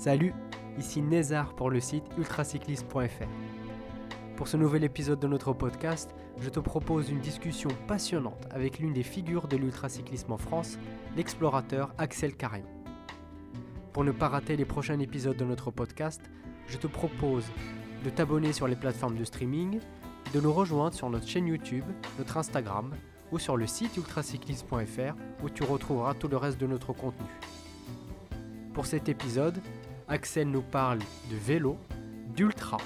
Salut, ici Nézar pour le site ultracycliste.fr. Pour ce nouvel épisode de notre podcast, je te propose une discussion passionnante avec l'une des figures de l'ultracyclisme en France, l'explorateur Axel Carion. Pour ne pas rater les prochains épisodes de notre podcast, je te propose de t'abonner sur les plateformes de streaming, de nous rejoindre sur notre chaîne YouTube, notre Instagram ou sur le site ultracycliste.fr où tu retrouveras tout le reste de notre contenu. Pour cet épisode, Axel nous parle de vélo, d'ultra,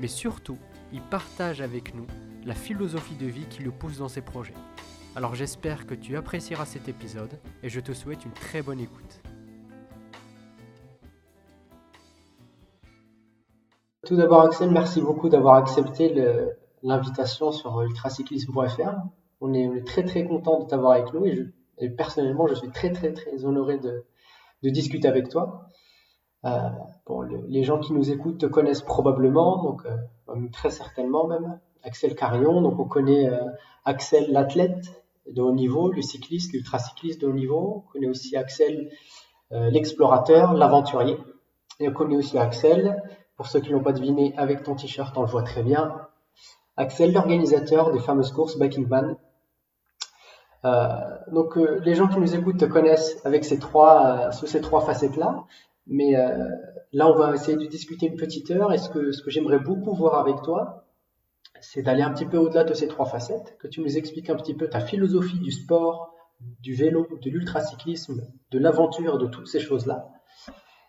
mais surtout, il partage avec nous la philosophie de vie qui le pousse dans ses projets. Alors j'espère que tu apprécieras cet épisode et je te souhaite une très bonne écoute. Tout d'abord Axel, merci beaucoup d'avoir accepté l'invitation sur ultracyclisme.fr. On est, très très content de t'avoir avec nous et, et, personnellement je suis très très très honoré de discuter avec toi. Euh, bon, les gens qui nous écoutent te connaissent probablement, donc euh, très certainement même. Axel Carion, donc on connaît euh, Axel l'athlète de haut niveau, le cycliste, l'ultracycliste de haut niveau. On connaît aussi Axel l'explorateur, l'aventurier. Et on connaît aussi Axel, pour ceux qui n'ont pas deviné, avec ton t-shirt, on le voit très bien. Axel, l'organisateur des fameuses courses Biking Van. Euh, donc les gens qui nous écoutent te connaissent avec ces trois, sous ces trois facettes-là. Mais euh, là, on va essayer de discuter une petite heure. Et ce que, ce que j'aimerais beaucoup voir avec toi, c'est d'aller un petit peu au-delà de ces trois facettes, que tu nous expliques un petit peu ta philosophie du sport, du vélo, de l'ultracyclisme, de l'aventure, de toutes ces choses-là.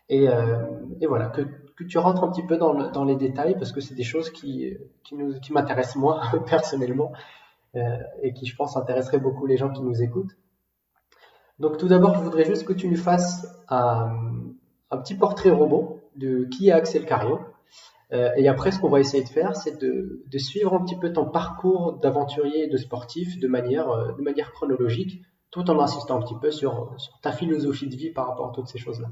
Et, euh, et, voilà, que, que, tu rentres un petit peu dans, le, dans les détails, parce que c'est des choses qui, qui, qui m'intéressent moi, personnellement, euh, et qui, je pense, intéresseraient beaucoup les gens qui nous écoutent. Donc tout d'abord, je voudrais juste que tu nous fasses un, un petit portrait robot de qui est Axel Cario. Euh, et après, ce qu'on va essayer de faire, c'est de, suivre un petit peu ton parcours d'aventurier et de sportif de manière, euh, chronologique, tout en insistant un petit peu sur, ta philosophie de vie par rapport à toutes ces choses-là.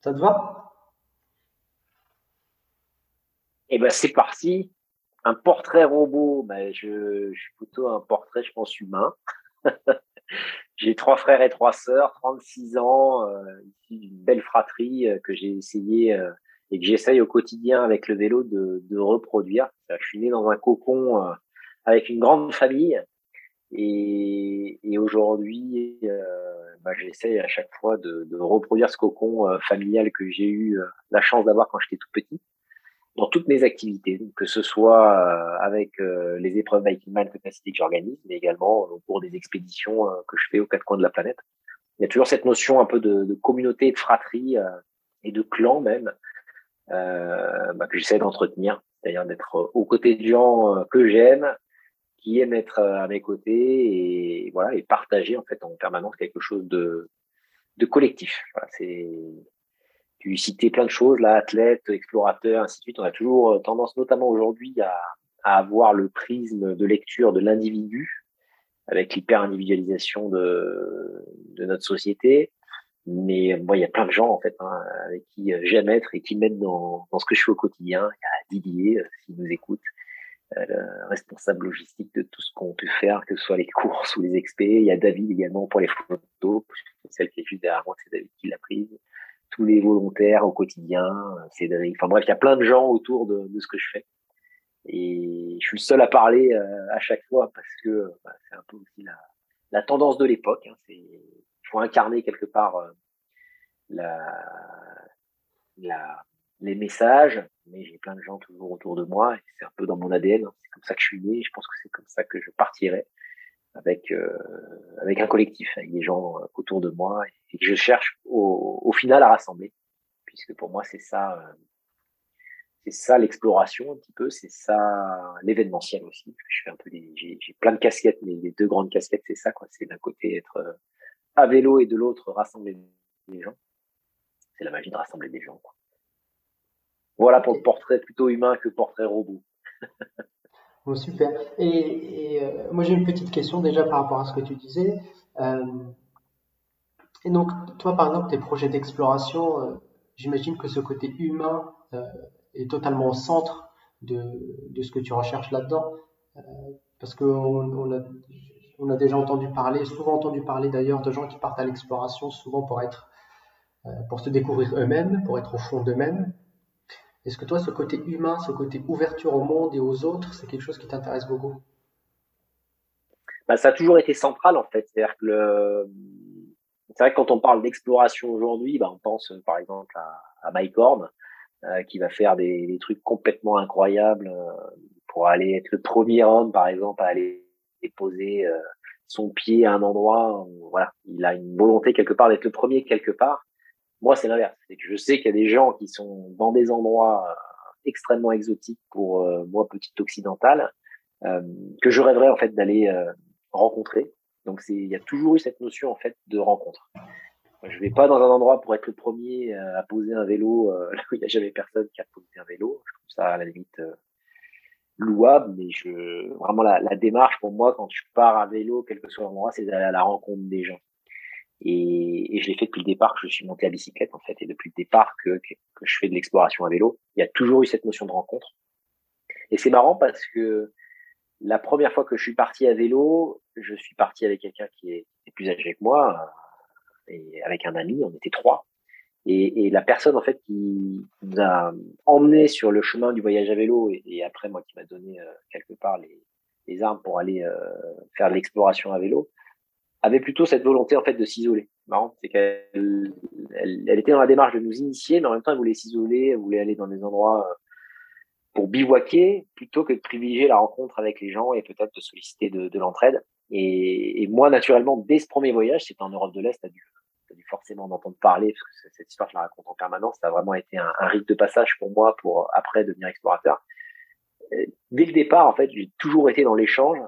Ça te va? Eh ben, c'est parti. Un portrait robot, ben, je suis plutôt un portrait, je pense, humain. J'ai trois frères et trois sœurs, 36 ans, euh, d'une belle fratrie euh, que j'ai essayé euh, et que j'essaye au quotidien avec le vélo de, de reproduire. Je suis né dans un cocon euh, avec une grande famille et, et aujourd'hui, bah, j'essaye à chaque fois de, de, reproduire ce cocon familial que j'ai eu la chance d'avoir quand j'étais tout petit dans toutes mes activités, que ce soit euh, avec euh, les épreuves Biking Man que que j'organise, mais également au cours des expéditions euh, que je fais aux quatre coins de la planète. Il y a toujours cette notion un peu de, de communauté, de fratrie et de clan même bah, que j'essaie d'entretenir, c'est-à-dire d'être aux côtés de gens que j'aime, qui aiment être à mes côtés et voilà et partager en fait en permanence quelque chose de de collectif. Voilà, c'est tu citais plein de choses, là, athlète, explorateur, ainsi de suite. On a toujours euh, tendance, notamment aujourd'hui, à, à, avoir le prisme de lecture de l'individu, avec l'hyper-individualisation de, de notre société. Mais moi, il y a plein de gens, en fait, hein, avec qui euh, j'aime être et qui m'aident dans, dans ce que je fais au quotidien. Il y a Didier, euh, s'il nous écoute, euh, responsable logistique de tout ce qu'on peut faire, que ce soit les courses ou les expés. Il y a David également pour les photos. Celle qui est juste derrière moi, c'est David qui l'a prise tous les volontaires au quotidien, Cédric. Enfin bref, il y a plein de gens autour de, ce que je fais. Et je suis le seul à parler euh, à chaque fois parce que bah, c'est un peu aussi la, tendance de l'époque. Hein. C'est, il faut incarner quelque part euh, la, les messages, mais j'ai plein de gens toujours autour de moi c'est un peu dans mon ADN. Hein. C'est comme ça que je suis né. Je pense que c'est comme ça que je partirai avec euh, avec un collectif, avec des gens euh, autour de moi et que je cherche au, au final à rassembler, puisque pour moi c'est ça, euh, c'est ça l'exploration un petit peu, c'est ça l'événementiel aussi. Je fais un peu j'ai, j'ai plein de casquettes, mais les deux grandes casquettes c'est ça quoi, c'est d'un côté être à vélo et de l'autre rassembler des gens. C'est la magie de rassembler des gens. Quoi. Voilà pour le portrait plutôt humain que portrait robot. super. Et, euh, moi j'ai une petite question déjà par rapport à ce que tu disais. Euh, et donc toi par exemple tes projets d'exploration, euh, j'imagine que ce côté humain est totalement au centre de, ce que tu recherches là-dedans. Parce qu'on on a, a déjà entendu parler, souvent entendu parler d'ailleurs de gens qui partent à l'exploration, souvent pour être pour se découvrir eux-mêmes, pour être au fond d'eux-mêmes. Est-ce que toi, ce côté humain, ce côté ouverture au monde et aux autres, c'est quelque chose qui t'intéresse beaucoup? Bah, Ça a toujours été central, en fait. C'est-à-dire que c'est vrai que quand on parle d'exploration aujourd'hui, bah, on pense par exemple à, Mike Horn, euh, qui va faire des, trucs complètement incroyables euh, pour aller être le premier homme, par exemple, à aller poser euh, son pied à un endroit. voilà, il a une volonté quelque part d'être le premier quelque part. Moi, c'est l'inverse. C'est que je sais qu'il y a des gens qui sont dans des endroits extrêmement exotiques pour moi, petite occidentale, que je rêverais en fait d'aller rencontrer. Donc, c'est, il y a toujours eu cette notion en fait de rencontre. Je vais pas dans un endroit pour être le premier à poser un vélo euh, là où il n'y a jamais personne qui a posé un vélo. Je trouve ça à la limite euh, louable, mais je vraiment la, la, démarche pour moi quand je pars à vélo, quel que soit l'endroit, c'est d'aller à la rencontre des gens. Et, et je l'ai fait depuis le départ que je suis monté à bicyclette en fait, et depuis le départ que, que, je fais de l'exploration à vélo, il y a toujours eu cette notion de rencontre. Et c'est marrant parce que la première fois que je suis parti à vélo, je suis parti avec quelqu'un qui est, plus âgé que moi, et avec un ami, on était trois. Et, et, la personne en fait qui nous a emmené sur le chemin du voyage à vélo et, après moi qui m'a donné euh, quelque part les, les, armes pour aller euh, faire l'exploration à vélo avait plutôt cette volonté en fait de s'isoler. C'est qu'elle elle, elle, était dans la démarche de nous initier, mais en même temps elle voulait s'isoler, elle voulait aller dans des endroits euh, pour bivouaquer plutôt que de privilégier la rencontre avec les gens et peut-être de solliciter de, de l'entraide. Et, et, moi, naturellement, dès ce premier voyage, c'était en Europe de l'Est, à dû as dû forcément en entendre parler, parce que cette histoire, je la raconte en permanence. Ça a vraiment été un, un rite de passage pour moi pour après devenir explorateur. Dès le départ, en fait, j'ai toujours été dans l'échange,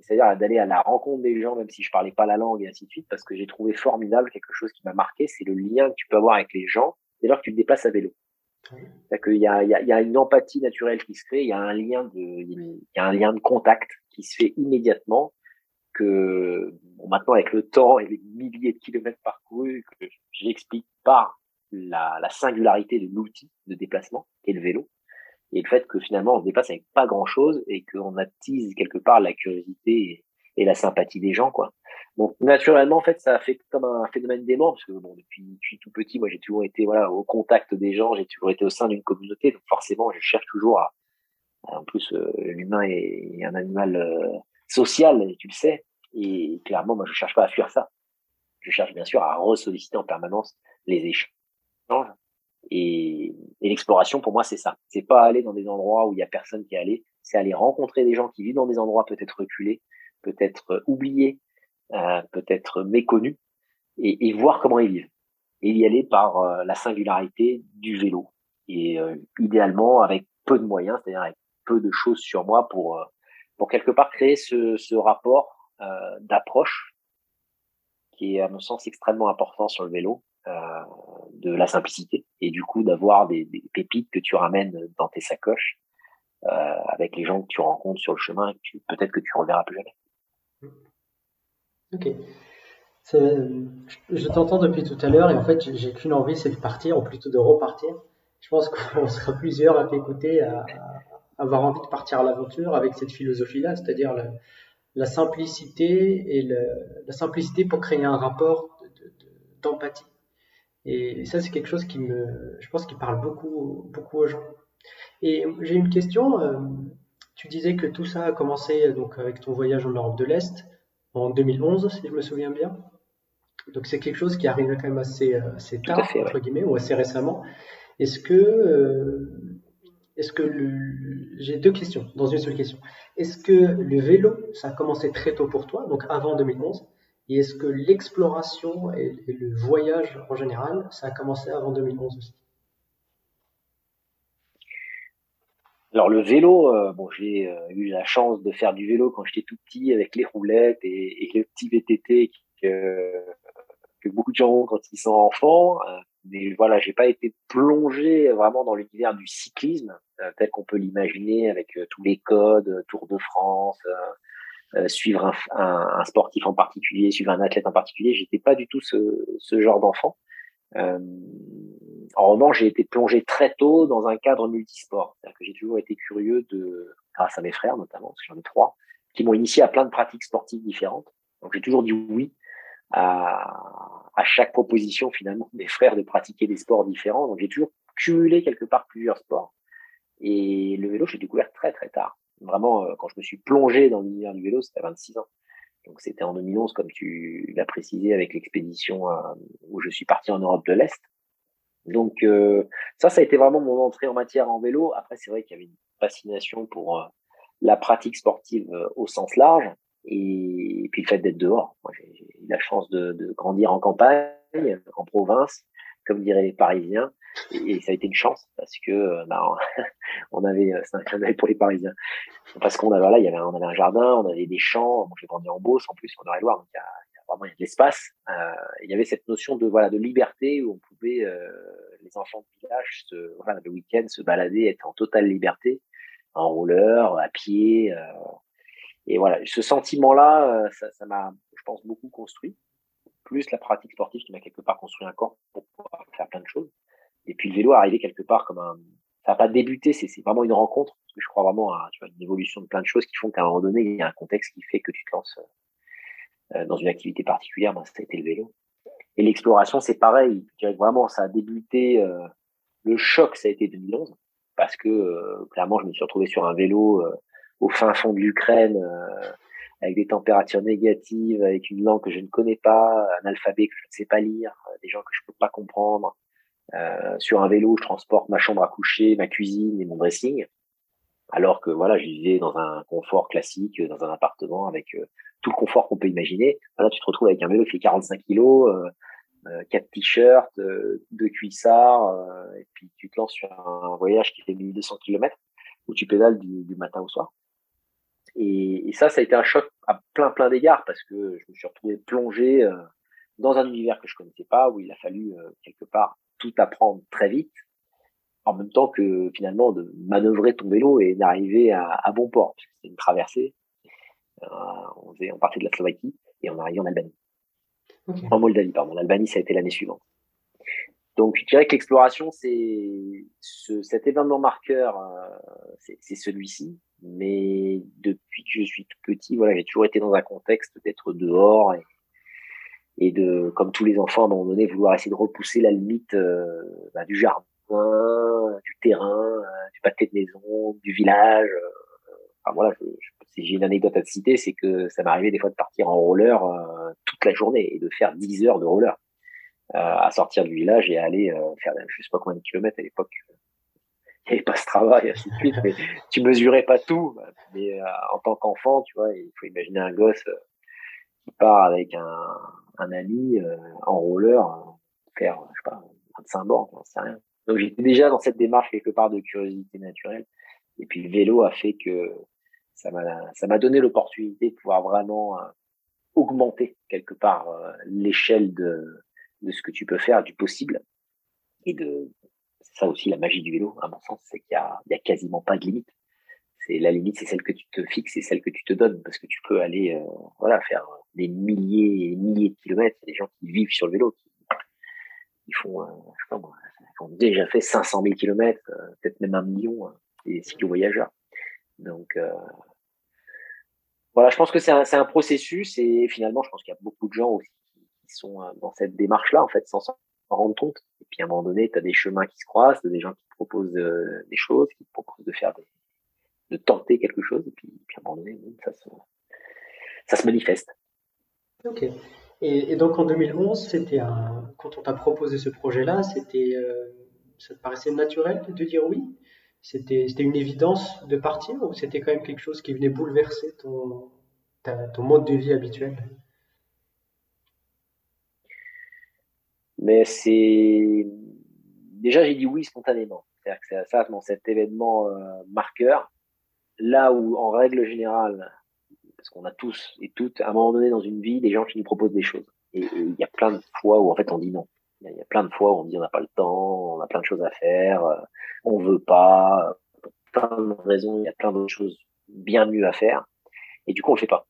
c'est-à-dire d'aller à la rencontre des gens, même si je parlais pas la langue et ainsi de suite, parce que j'ai trouvé formidable quelque chose qui m'a marqué, c'est le lien que tu peux avoir avec les gens dès lors que tu te déplaces à vélo. C'est-à-dire qu'il y a, il y, a, il y a une empathie naturelle qui se crée, il y a un lien de, il y a un lien de contact qui se fait immédiatement que bon, maintenant avec le temps et les milliers de kilomètres parcourus, que j'explique par la, la, singularité de l'outil de déplacement et le vélo, et le fait que finalement on se déplace avec pas grand chose et qu'on attise quelque part la curiosité et, la sympathie des gens, quoi. Donc naturellement, en fait, ça a fait comme un phénomène d'aimant parce que bon, depuis, depuis tout petit, moi j'ai toujours été voilà au contact des gens, j'ai toujours été au sein d'une communauté, donc forcément, je cherche toujours à. En plus, euh, l'humain est, un animal euh, social, tu le sais. Et clairement, moi, je cherche pas à fuir ça. Je cherche bien sûr à ressolliciter en permanence les échanges. Et, et l'exploration, pour moi, c'est ça. C'est pas aller dans des endroits où il y a personne qui est allé. C'est aller rencontrer des gens qui vivent dans des endroits peut-être reculés, peut-être oubliés, euh, peut-être méconnus, et, et, voir comment ils vivent. Et y aller par euh, la singularité du vélo. Et euh, idéalement avec peu de moyens, c'est-à-dire avec peu de choses sur moi pour, euh, pour quelque part créer ce, ce rapport euh, d'approche qui est à mon sens extrêmement important sur le vélo, euh, de la simplicité et du coup d'avoir des, pépites que tu ramènes dans tes sacoches euh, avec les gens que tu rencontres sur le chemin et peut-être que tu reverras plus jamais. Ok. Je t'entends depuis tout à l'heure et en fait j'ai qu'une envie, c'est de partir ou plutôt de repartir. Je pense qu'on sera plusieurs à t'écouter, à, avoir envie de partir à l'aventure avec cette philosophie-là, c'est-à-dire la simplicité et la simplicité pour créer un rapport d'empathie. De, de, et ça, c'est quelque chose qui me, je pense, qui parle beaucoup, beaucoup aux gens. Et j'ai une question. Euh, tu disais que tout ça a commencé donc avec ton voyage en Europe de l'Est en 2011, si je me souviens bien. Donc c'est quelque chose qui arrive quand même assez, euh, assez tard, fait, entre guillemets, ou assez récemment. Est-ce que euh, est-ce que le... j'ai deux questions dans une seule question. Est-ce que le vélo, ça a commencé très tôt pour toi, donc avant 2011 Et est-ce que l'exploration et, le voyage en général, ça a commencé avant 2011 aussi? Alors le vélo, euh, bon, j'ai euh, eu la chance de faire du vélo quand j'étais tout petit avec les roulettes et, et le petit VTT que, que beaucoup de gens ont quand ils sont enfants. Euh, mais voilà, j'ai pas été plongé vraiment dans l'univers du cyclisme euh, tel qu'on peut l'imaginer avec euh, tous les codes, euh, Tour de France, suivre un, un, sportif en particulier, suivre un athlète en particulier. J'étais pas du tout ce, ce genre d'enfant. en revanche, j'ai été plongé très tôt dans un cadre multisport. C'est-à-dire que j'ai toujours été curieux de, grâce à mes frères notamment, parce que j'en ai trois, qui m'ont initié à plein de pratiques sportives différentes. Donc j'ai toujours dit oui à, à chaque proposition finalement des frères de pratiquer des sports différents. Donc j'ai toujours cumulé quelque part plusieurs sports. Et le vélo, j'ai découvert très très tard. Vraiment, euh, quand je me suis plongé dans l'univers du vélo, c'était à 26 ans. Donc c'était en 2011, comme tu l'as précisé, avec l'expédition euh, où je suis parti en Europe de l'Est. Donc euh, ça, ça a été vraiment mon entrée en matière en vélo. Après, c'est vrai qu'il y avait une fascination pour la pratique sportive au sens large et, puis le fait d'être dehors. Moi, j'ai eu la chance de, grandir en campagne, en province, comme diraient les Parisiens, et, ça a été une chance parce que euh, bah, on avait c'est un clin pour les Parisiens parce qu'on avait là il y avait on avait un jardin, on avait des champs. Moi, j'ai grandi en Beauce en plus, on aurait loire donc il y a, vraiment il y a de l'espace. Euh, il y avait cette notion de voilà de liberté où on pouvait euh, les enfants du village voilà le week-end se balader, être en totale liberté, en roller, à pied. Euh, et voilà, ce sentiment-là, euh, ça m'a, je pense, beaucoup construit. Plus la pratique sportive qui m'a quelque part construit un corps pour pouvoir faire plein de choses. Et puis le vélo est arrivé quelque part comme un. Ça n'a pas débuté, c'est vraiment une rencontre. Parce que je crois vraiment à une évolution de plein de choses qui font qu'à un moment donné, il y a un contexte qui fait que tu te lances euh, dans une activité particulière. Ben, ça a été le vélo. Et l'exploration, c'est pareil. Je dirais que vraiment, ça a débuté. Euh, le choc, ça a été 2011. Parce que clairement, je me suis retrouvé sur un vélo au fin fond de l'Ukraine, euh, avec des températures négatives, avec une langue que je ne connais pas, un alphabet que je ne sais pas lire, euh, des gens que je peux pas comprendre. Euh, sur un vélo, je transporte ma chambre à coucher, ma cuisine et mon dressing, alors que voilà, je vivais dans un confort classique, dans un appartement avec tout le confort qu'on peut imaginer. Là, tu te retrouves avec un vélo qui fait 45 kilos, euh, quatre t-shirts, deux cuissards, et puis tu te lances sur un voyage qui fait 1200 km où tu pédales du matin au soir. Et, et, ça, ça a été un choc à plein plein d'égards parce que je me suis retrouvé plongé euh, dans un univers que je connaissais pas, où il a fallu euh, quelque part tout apprendre très vite, en même temps que finalement de manœuvrer ton vélo et d'arriver à, à, bon port. C'était une traversée. Euh, on, faisait, on partait de la Slovaquie et on arrivait en Albanie. En Moldavie, pardon. L'Albanie, ça a été l'année suivante. Donc, je dirais que l'exploration, c'est ce, cet événement marqueur, c'est celui-ci. Mais depuis que je suis tout petit, voilà, j'ai toujours été dans un contexte d'être dehors et, et, de, comme tous les enfants, à un moment donné, vouloir essayer de repousser la limite euh, bah, du jardin, du terrain, euh, du pâté de maison, du village. enfin voilà, je, si j'ai une anecdote à te citer, c'est que ça m'arrivait des fois de partir en roller toute la journée et de faire 10 heures de roller. Euh, à sortir du village et à aller euh, faire je sais pas combien de kilomètres à l'époque. Pas ce travail, ainsi de suite, mais tu mesurais pas tout. Mais euh, en tant qu'enfant, tu vois, il faut imaginer un gosse qui part avec un, un ami en roller faire, je sais pas, 25 bornes, sais rien. Donc j'étais déjà dans cette démarche quelque part de curiosité naturelle. Et puis le vélo a fait que ça m'a donné l'opportunité de pouvoir vraiment augmenter quelque part l'échelle de de ce que tu peux faire, du possible. Et de, ça aussi la magie du vélo, à mon sens, c'est qu'il y a, quasiment pas de limite. C'est la limite, c'est celle que tu te fixes, c'est celle que tu te donnes, parce que tu peux aller, euh, voilà, faire des milliers et milliers de kilomètres. Il y a des gens qui vivent sur le vélo, qui, font, euh, sais pas moi, ont déjà fait 500 000 kilomètres, euh, peut-être même un million, des cyclo-voyageurs. Donc, voilà, je pense que c'est un, processus et finalement, je pense qu'il y a beaucoup de gens aussi qui sont dans cette démarche-là, en fait, sans s'en rendre compte. Et puis à un moment donné, tu as des chemins qui se croisent, des gens qui te proposent euh, des choses, qui te proposent de faire des, de tenter quelque chose, et puis, à un moment donné, ça se, ça se manifeste. Ok. Et, donc en 2011, c'était quand on t'a proposé ce projet-là, c'était, euh, ça te paraissait naturel de dire oui? C'était, c'était une évidence de partir ou c'était quand même quelque chose qui venait bouleverser ton, ton mode de vie habituel? Mais c'est déjà j'ai dit oui spontanément. C'est-à-dire que c'est ça dans cet événement euh, marqueur, là où en règle générale, parce qu'on a tous et toutes à un moment donné dans une vie des gens qui nous proposent des choses. Et il y a plein de fois où en fait on dit non. Il y, a plein de fois où on dit on n'a pas le temps, on a plein de choses à faire, euh, on veut pas, plein de raisons, il y a plein d'autres choses bien mieux à faire. Et du coup on le fait pas.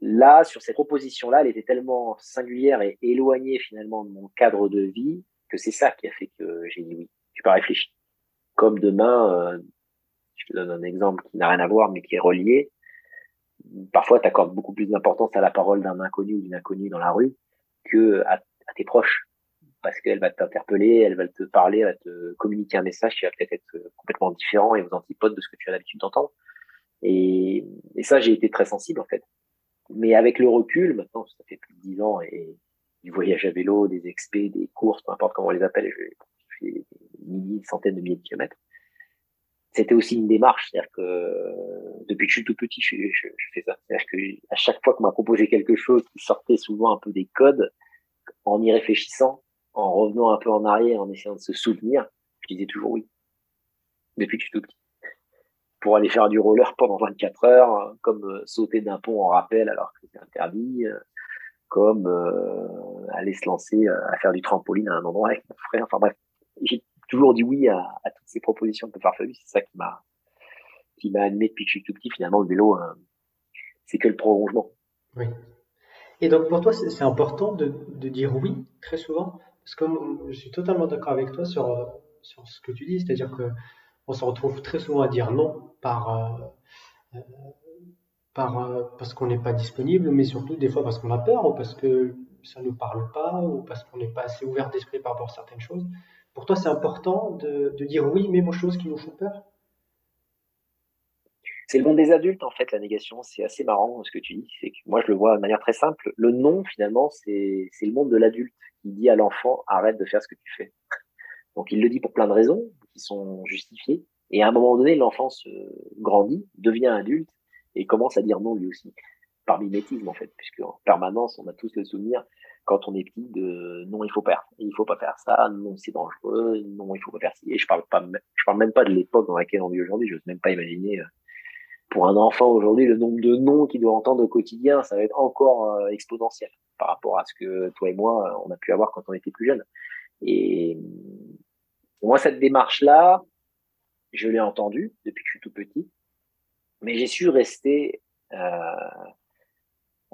Là, sur cette proposition-là, elle était tellement singulière et éloignée finalement de mon cadre de vie que c'est ça qui a fait que j'ai dit oui. Je pas réfléchi. Comme demain, euh, je te donne un exemple qui n'a rien à voir mais qui est relié. Parfois, tu accordes beaucoup plus d'importance à la parole d'un inconnu ou d'une inconnue dans la rue que à, tes proches parce qu'elle va t'interpeller, elle va te parler, elle va te communiquer un message qui va peut-être être complètement différent et aux antipodes de ce que tu as l'habitude d'entendre. Et ça, j'ai été très sensible en fait. Mais avec le recul, maintenant, ça fait plus de dix ans et du voyage à vélo, des expés, des courses, peu importe comment on les appelle, je fais des milliers, centaines de milliers de kilomètres. C'était aussi une démarche, c'est-à-dire que depuis que je suis tout petit, je, je, je fais ça. C'est-à-dire que à chaque fois qu'on m'a proposé quelque chose qui sortait souvent un peu des codes, en y réfléchissant, en revenant un peu en arrière, en essayant de se souvenir, je disais toujours oui. Depuis que je suis tout petit. Pour aller faire du roller pendant 24 heures, comme euh, sauter d'un pont en rappel alors que c'est interdit, euh, comme euh, aller se lancer à faire du trampoline à un endroit avec mon frère. Enfin bref, j'ai toujours dit oui à, toutes ces propositions un peu farfelues. C'est ça qui m'a qui m'a animé depuis que je suis tout petit. Finalement, le vélo, c'est que le prolongement. Oui. Et donc pour toi, c'est important de, de, dire oui très souvent? Parce que je suis totalement d'accord avec toi sur, sur ce que tu dis, c'est-à-dire que on se retrouve très souvent à dire non par, euh, par euh, parce qu'on n'est pas disponible, mais surtout des fois parce qu'on a peur ou parce que ça ne nous parle pas ou parce qu'on n'est pas assez ouvert d'esprit par rapport à certaines choses. Pour toi, c'est important de, dire oui, même aux choses qui nous font peur? C'est le monde des adultes en fait la négation. C'est assez marrant ce que tu dis. C'est moi je le vois de manière très simple. Le non finalement c'est le monde de l'adulte qui dit à l'enfant arrête de faire ce que tu fais. Donc il le dit pour plein de raisons qui sont justifiées et à un moment donné l'enfant se grandit devient adulte et commence à dire non lui aussi par mimétisme en fait puisque en permanence on a tous le souvenir quand on est petit de non il faut pas il faut pas faire ça non c'est dangereux non il faut pas faire ci et je parle pas je parle même pas de l'époque dans laquelle on vit aujourd'hui je n'ose même pas imaginer pour un enfant aujourd'hui, le nombre de noms qu'il doit entendre au quotidien, ça va être encore euh, exponentiel par rapport à ce que toi et moi, euh, on a pu avoir quand on était plus jeune. Et moi, cette démarche-là, je l'ai entendue depuis que je suis tout petit, mais j'ai su rester euh,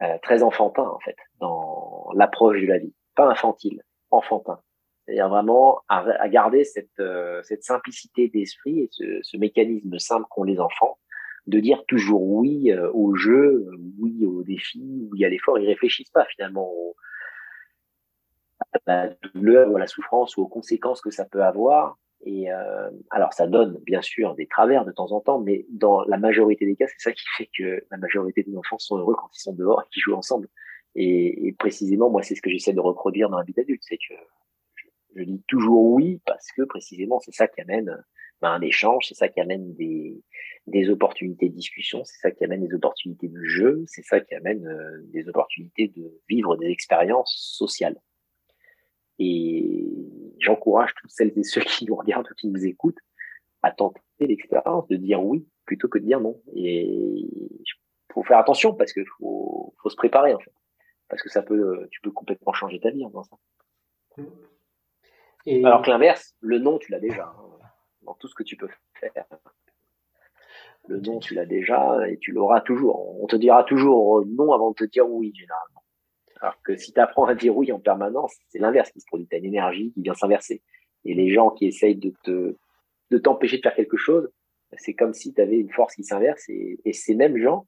euh, très enfantin en fait dans l'approche de la vie, pas infantile, enfantin. C'est-à-dire vraiment à, garder cette, euh, cette simplicité d'esprit et ce, ce mécanisme simple qu'ont les enfants de dire toujours oui euh, au jeu, oui au défi, oui à l'effort. Ils réfléchissent pas finalement à la douleur ou à la souffrance ou aux conséquences que ça peut avoir. Et euh, alors ça donne bien sûr des travers de temps en temps, mais dans la majorité des cas, c'est ça qui fait que la majorité des enfants sont heureux quand ils sont dehors et qu'ils jouent ensemble. Et, et précisément, moi, c'est ce que j'essaie de reproduire dans la vie d'adulte, c'est que je, dis toujours oui parce que précisément c'est ça qui amène ben, un échange, c'est ça qui amène des, des opportunités de discussion, c'est ça qui amène des opportunités de jeu, c'est ça qui amène euh, des opportunités de vivre des expériences sociales. Et j'encourage toutes celles et ceux qui nous regardent ou qui nous écoutent à tenter l'expérience de dire oui plutôt que de dire non. Et il faut faire attention parce qu'il faut, faut se préparer en fait. Parce que ça peut, tu peux complètement changer ta vie en faisant ça. Et... Alors que l'inverse, le non, tu l'as déjà hein, dans tout ce que tu peux faire. Le non, tu l'as déjà et tu l'auras toujours. On te dira toujours non avant de te dire oui, généralement. Alors que si tu apprends à dire en permanence, c'est l'inverse qui se produit. Tu as une énergie qui vient s'inverser. Et les gens qui essayent de te de t'empêcher de faire quelque chose, c'est comme si tu avais une force qui s'inverse et, ces mêmes gens,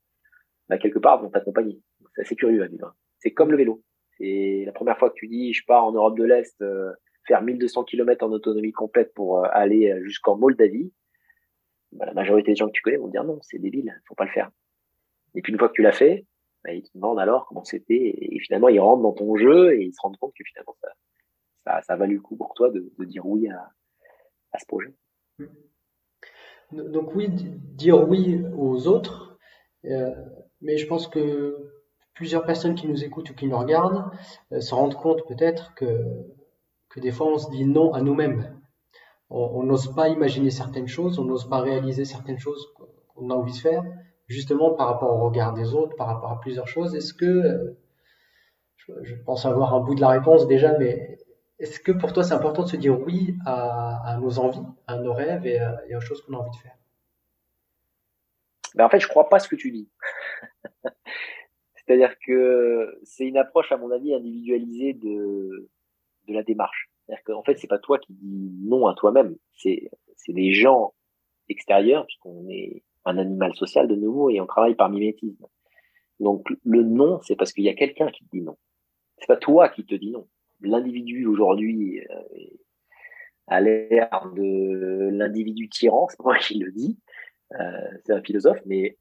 bah, quelque part, vont t'accompagner. C'est assez curieux à vivre. C'est comme le vélo. C'est la première fois que tu dis, je pars en Europe de l'Est euh, faire 1200 km en autonomie complète pour euh, aller jusqu'en Moldavie. Bah, la majorité des gens que tu connais vont dire non, c'est débile, faut pas le faire. Et puis une fois que tu l'as fait, bah, ils te demandent alors comment c'était et finalement ils rentrent dans ton jeu et ils se rendent compte que finalement ça, ça, ça le coup pour toi de, dire oui à, à ce projet. Donc oui, dire oui aux autres, euh, mais je pense que plusieurs personnes qui nous écoutent ou qui nous regardent euh, se rendent compte peut-être que, que des fois on se dit non à nous-mêmes. On n'ose pas imaginer certaines choses, on n'ose pas réaliser certaines choses qu'on a envie de faire, justement par rapport au regard des autres, par rapport à plusieurs choses. Est-ce que, je pense avoir un bout de la réponse déjà, mais est-ce que pour toi c'est important de se dire oui à, nos envies, à nos rêves et, aux choses qu'on a envie de faire? Ben En fait, je crois pas ce que tu dis. C'est-à-dire que c'est une approche, à mon avis, individualisée de, de la démarche. C'est-à-dire qu'en fait, c'est pas toi qui dis non à toi-même, c'est c'est des gens extérieurs puisqu'on est un animal social de nouveau et on travaille par mimétisme. Donc le non, c'est parce qu'il y a quelqu'un qui te dit non. C'est pas toi qui te dis non. l'individu aujourd'hui a l'air de l'individu tyran, c'est moi qui le dis, c'est un philosophe, mais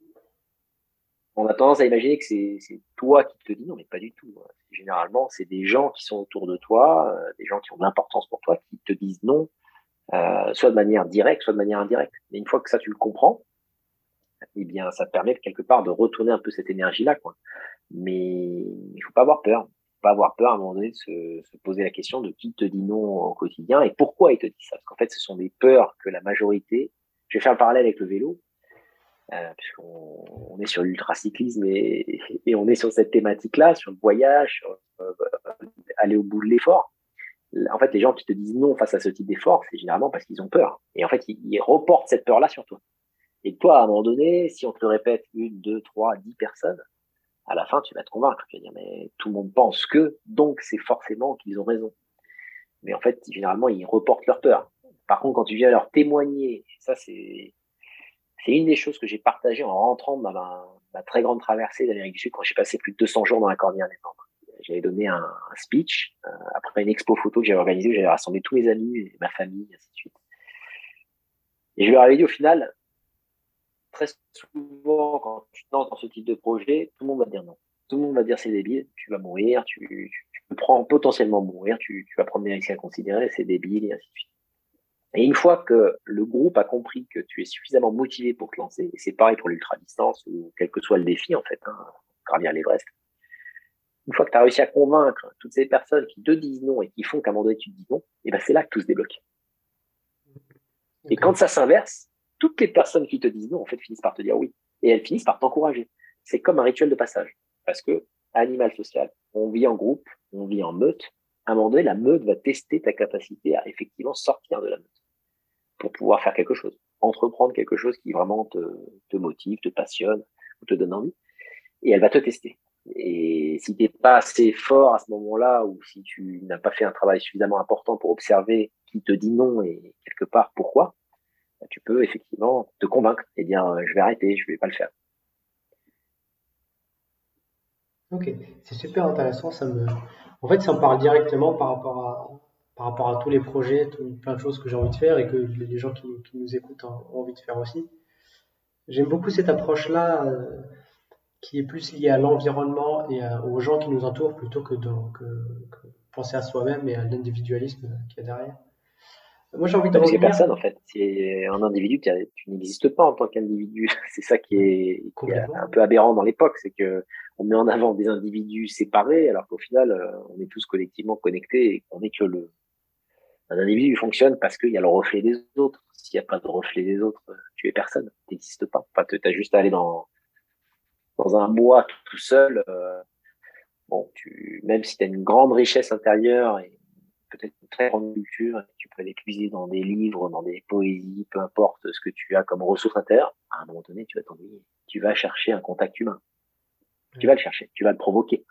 on a tendance à imaginer que c'est toi qui te dis non, mais pas du tout. Hein. Généralement, c'est des gens qui sont autour de toi, des gens qui ont de l'importance pour toi, qui te disent non, soit de manière directe, soit de manière indirecte. Mais une fois que ça, tu le comprends, eh bien, ça permet quelque part de retourner un peu cette énergie-là. Mais il faut pas avoir peur. Faut pas avoir peur à un moment donné de se, se, poser la question de qui te dit non au quotidien et pourquoi il te dit ça. Parce qu'en fait, ce sont des peurs que la majorité. Je vais faire le parallèle avec le vélo, euh, puisqu'on on est sur l'ultracyclisme et, et on est sur cette thématique-là, sur le voyage, sur euh, aller au bout de l'effort. En fait, les gens qui te disent non face à ce type d'effort, c'est généralement parce qu'ils ont peur. Et en fait, ils, ils reportent cette peur-là sur toi. Et toi, à un moment donné, si on te le répète une, deux, trois, dix personnes, à la fin, tu vas te convaincre. Tu vas dire, mais tout le monde pense que, donc c'est forcément qu'ils ont raison. Mais en fait, généralement, ils reportent leur peur. Par contre, quand tu viens leur témoigner, ça, c'est, une des choses que j'ai partagées en rentrant dans ma, très grande traversée d'Amérique du Sud quand j'ai passé plus de 200 jours dans la Cordillère des Andes. J'avais donné un, speech euh, après une expo photo que j'avais organisée où j'avais rassemblé tous mes amis, et ma famille, et ainsi de suite. Et je leur avais dit au final, très souvent, quand tu lances dans ce type de projet, tout le monde va dire non. Tout le monde va dire c'est débile, tu vas mourir, tu, tu, peux potentiellement mourir, tu, vas prendre des risques à considérer, c'est débile, et ainsi de suite. Et une fois que le groupe a compris que tu es suffisamment motivé pour te lancer, et c'est pareil pour l'ultra-distance ou quel que soit le défi, en fait, hein, gravir l'Everest, une fois que tu as réussi à convaincre toutes ces personnes qui te disent non et qui font qu'à un moment donné tu te dis non, ben c'est là que tout se débloque. Et quand ça s'inverse, toutes les personnes qui te disent non, en fait, finissent par te dire oui. Et elles finissent par t'encourager. C'est comme un rituel de passage. Parce que, animal social, on vit en groupe, on vit en meute. À un moment donné, la meute va tester ta capacité à effectivement sortir de la meute pour pouvoir faire quelque chose, entreprendre quelque chose qui vraiment te, motive, te passionne ou te donne envie. Et elle va te tester. Et si t'es pas assez fort à ce moment-là, ou si tu n'as pas fait un travail suffisamment important pour observer qui te dit non et quelque part pourquoi, tu peux effectivement te convaincre et dire euh, je vais arrêter, je vais pas le faire. Ok, c'est super intéressant. Ça me, en fait, ça me parle directement par rapport à, par rapport à tous les projets, plein de choses que j'ai envie de faire et que les gens qui, nous écoutent ont envie de faire aussi. J'aime beaucoup cette approche-là euh, qui est plus liée à l'environnement et aux gens qui nous entourent plutôt que de penser à soi-même et à l'individualisme qu'il y a derrière. Moi, j'ai envie de revenir. personne, en fait. C'est un individu, qui tu n'existes pas en tant qu'individu. C'est ça qui est, un peu aberrant dans l'époque, c'est que on met en avant des individus séparés, alors qu'au final, euh, on est tous collectivement connectés et qu'on est que le. Un individu fonctionne parce qu'il y a le reflet des autres. S'il n'y a pas de reflet des autres, tu es personne. Tu n'existes pas. Enfin, tu as juste à aller dans, dans un bois tout seul. Euh, bon, tu, même si tu as une grande richesse intérieure et peut-être une très grande culture, tu peux l'épuiser dans des livres, dans des poésies, peu importe ce que tu as comme ressource intérieure, à un moment donné, tu vas t'ennuyer. Tu vas chercher un contact humain. Tu vas le chercher, tu vas le provoquer.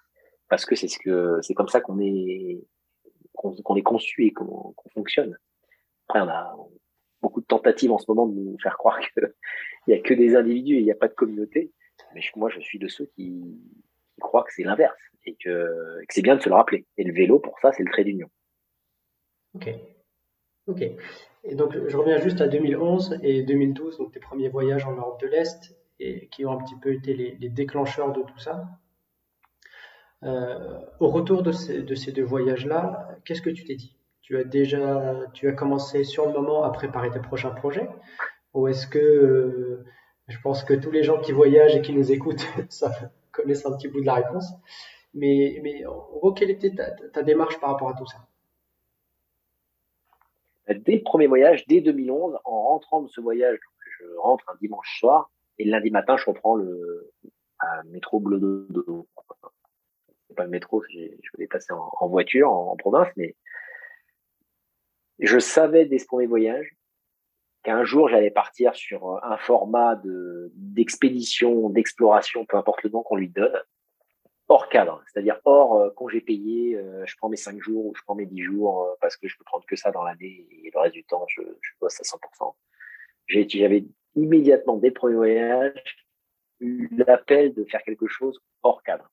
Parce que c'est ce que, c'est comme ça qu'on est, qu'on est conçu et qu'on fonctionne. Après, on a beaucoup de tentatives en ce moment de nous faire croire qu'il n'y a que des individus et il n'y a pas de communauté. Mais moi, je suis de ceux qui, qui croient que c'est l'inverse et que, que c'est bien de se le rappeler. Et le vélo, pour ça, c'est le trait d'union. Ok. Ok. Et donc, je reviens juste à 2011 et 2012, donc tes premiers voyages en Europe de l'Est, et qui ont un petit peu été les, déclencheurs de tout ça. Euh, au retour de ces, de ces deux voyages-là, qu'est-ce que tu t'es dit? Tu as déjà, tu as commencé sur le moment à préparer tes prochains projets, ou est-ce que, euh, je pense que tous les gens qui voyagent et qui nous écoutent ça, connaissent un petit bout de la réponse, mais, mais en gros, quelle était ta démarche par rapport à tout ça? Dès le premier voyage, dès 2011, en rentrant de ce voyage, je rentre un dimanche soir et le lundi matin, je reprends le métro bleu de C'est pas le métro, je voulais passer en, voiture, en, province, mais je savais dès ce premier voyage qu'un jour j'allais partir sur un format de d'expédition, d'exploration, peu importe le nom qu'on lui donne, hors cadre, c'est-à-dire hors euh, congé payé, euh, je prends mes 5 jours ou je prends mes 10 jours euh, parce que je peux prendre que ça dans l'année et le reste du temps, je, je bosse à 100%. J'avais immédiatement, dès le premier voyage, eu l'appel de faire quelque chose hors cadre.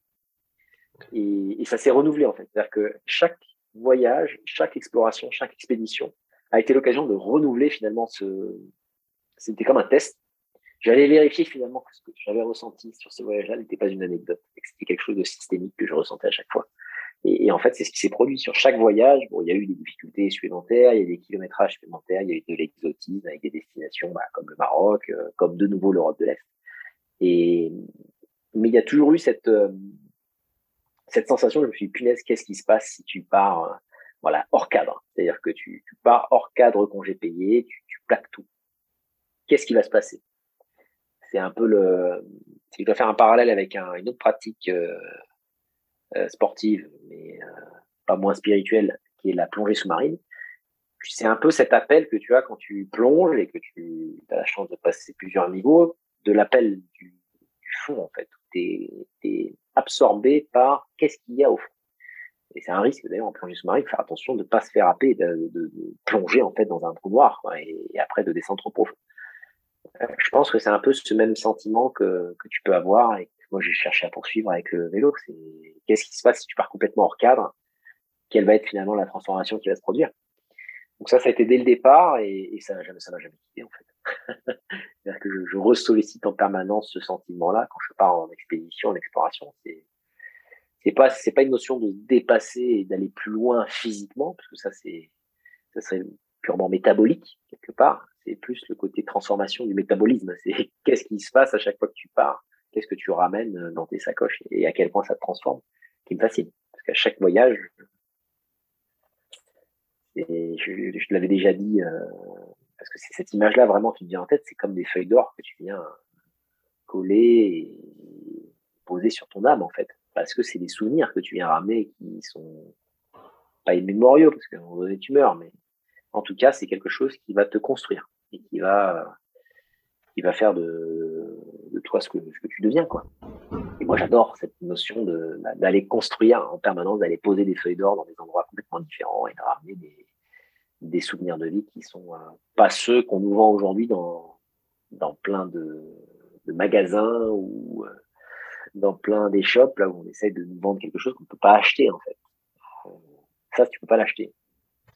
Et, et ça s'est renouvelé en fait. C'est-à-dire que chaque voyage, chaque exploration, chaque expédition a été l'occasion de renouveler finalement ce. C'était comme un test. J'allais vérifier finalement que ce que j'avais ressenti sur ce voyage-là n'était pas une anecdote, c'était quelque chose de systémique que je ressentais à chaque fois. Et, en fait, c'est ce qui s'est produit sur chaque voyage. Bon, il y a eu des difficultés supplémentaires, il y a eu des kilométrages supplémentaires, il y a eu de l'exotisme avec des destinations bah, comme le Maroc, euh, comme de nouveau l'Europe de l'Est. Mais il y a toujours eu cette euh, cette sensation. Je me suis dit, punaise, qu'est-ce qui se passe si tu pars euh, hors cadre? C'est-à-dire que tu, tu, pars hors cadre congé payé, tu, tu plaques tout. Qu'est-ce qui va se passer? C'est un peu le. Si je dois faire un parallèle avec un, une autre pratique euh, sportive, mais euh, pas moins spirituelle, qui est la plongée sous-marine. C'est un peu cet appel que tu as quand tu plonges et que tu as la chance de passer plusieurs niveaux, de l'appel du, fond, en fait. Tu es, absorbé par qu'est-ce qu'il y a au fond. Et c'est un risque d'ailleurs en plongée sous-marine, de faire attention de ne pas se faire happer, de, plonger en fait dans un trou noir et, et, après de descendre trop profond. Euh, je pense que c'est un peu ce même sentiment que, que tu peux avoir et moi j'ai cherché à poursuivre avec le vélo. Qu'est-ce qui se passe si tu pars complètement hors cadre? Quelle va être finalement la transformation qui va se produire? Donc ça, ça a été dès le départ et, ça, ça m'a jamais quitté en fait. C'est-à-dire que je, je ressollicite en permanence ce sentiment-là quand je pars en expédition, en exploration. C'est c'est pas pas une notion de dépasser et d'aller plus loin physiquement parce que ça c'est ça serait purement métabolique quelque part c'est plus le côté transformation du métabolisme. C'est qu'est-ce qui se passe à chaque fois que tu pars? Qu'est-ce que tu ramènes euh, dans tes sacoches? Et à quel point ça te transforme, qui me fascine. Parce qu'à chaque voyage, je, je l'avais déjà dit, euh, parce que c'est cette image-là vraiment qui me vient en tête, c'est comme des feuilles d'or que tu viens coller et poser sur ton âme en fait, parce que c'est des souvenirs que tu viens ramener qui sont pas immémoriaux, parce qu'à un moment donné tu meurs, mais en tout cas c'est quelque chose qui va te construire et qui va qui va faire de, toi ce que, tu deviens. Quoi. Et moi, j'adore cette notion d'aller construire en permanence, d'aller poser des feuilles d'or dans des endroits complètement différents et de ramener des, des souvenirs de vie qui sont euh, pas ceux qu'on nous vend aujourd'hui dans, dans plein de, magasins ou euh, dans plein des shops là où on essaie de nous vendre quelque chose qu'on ne peut pas acheter en fait. Ça, tu peux pas l'acheter.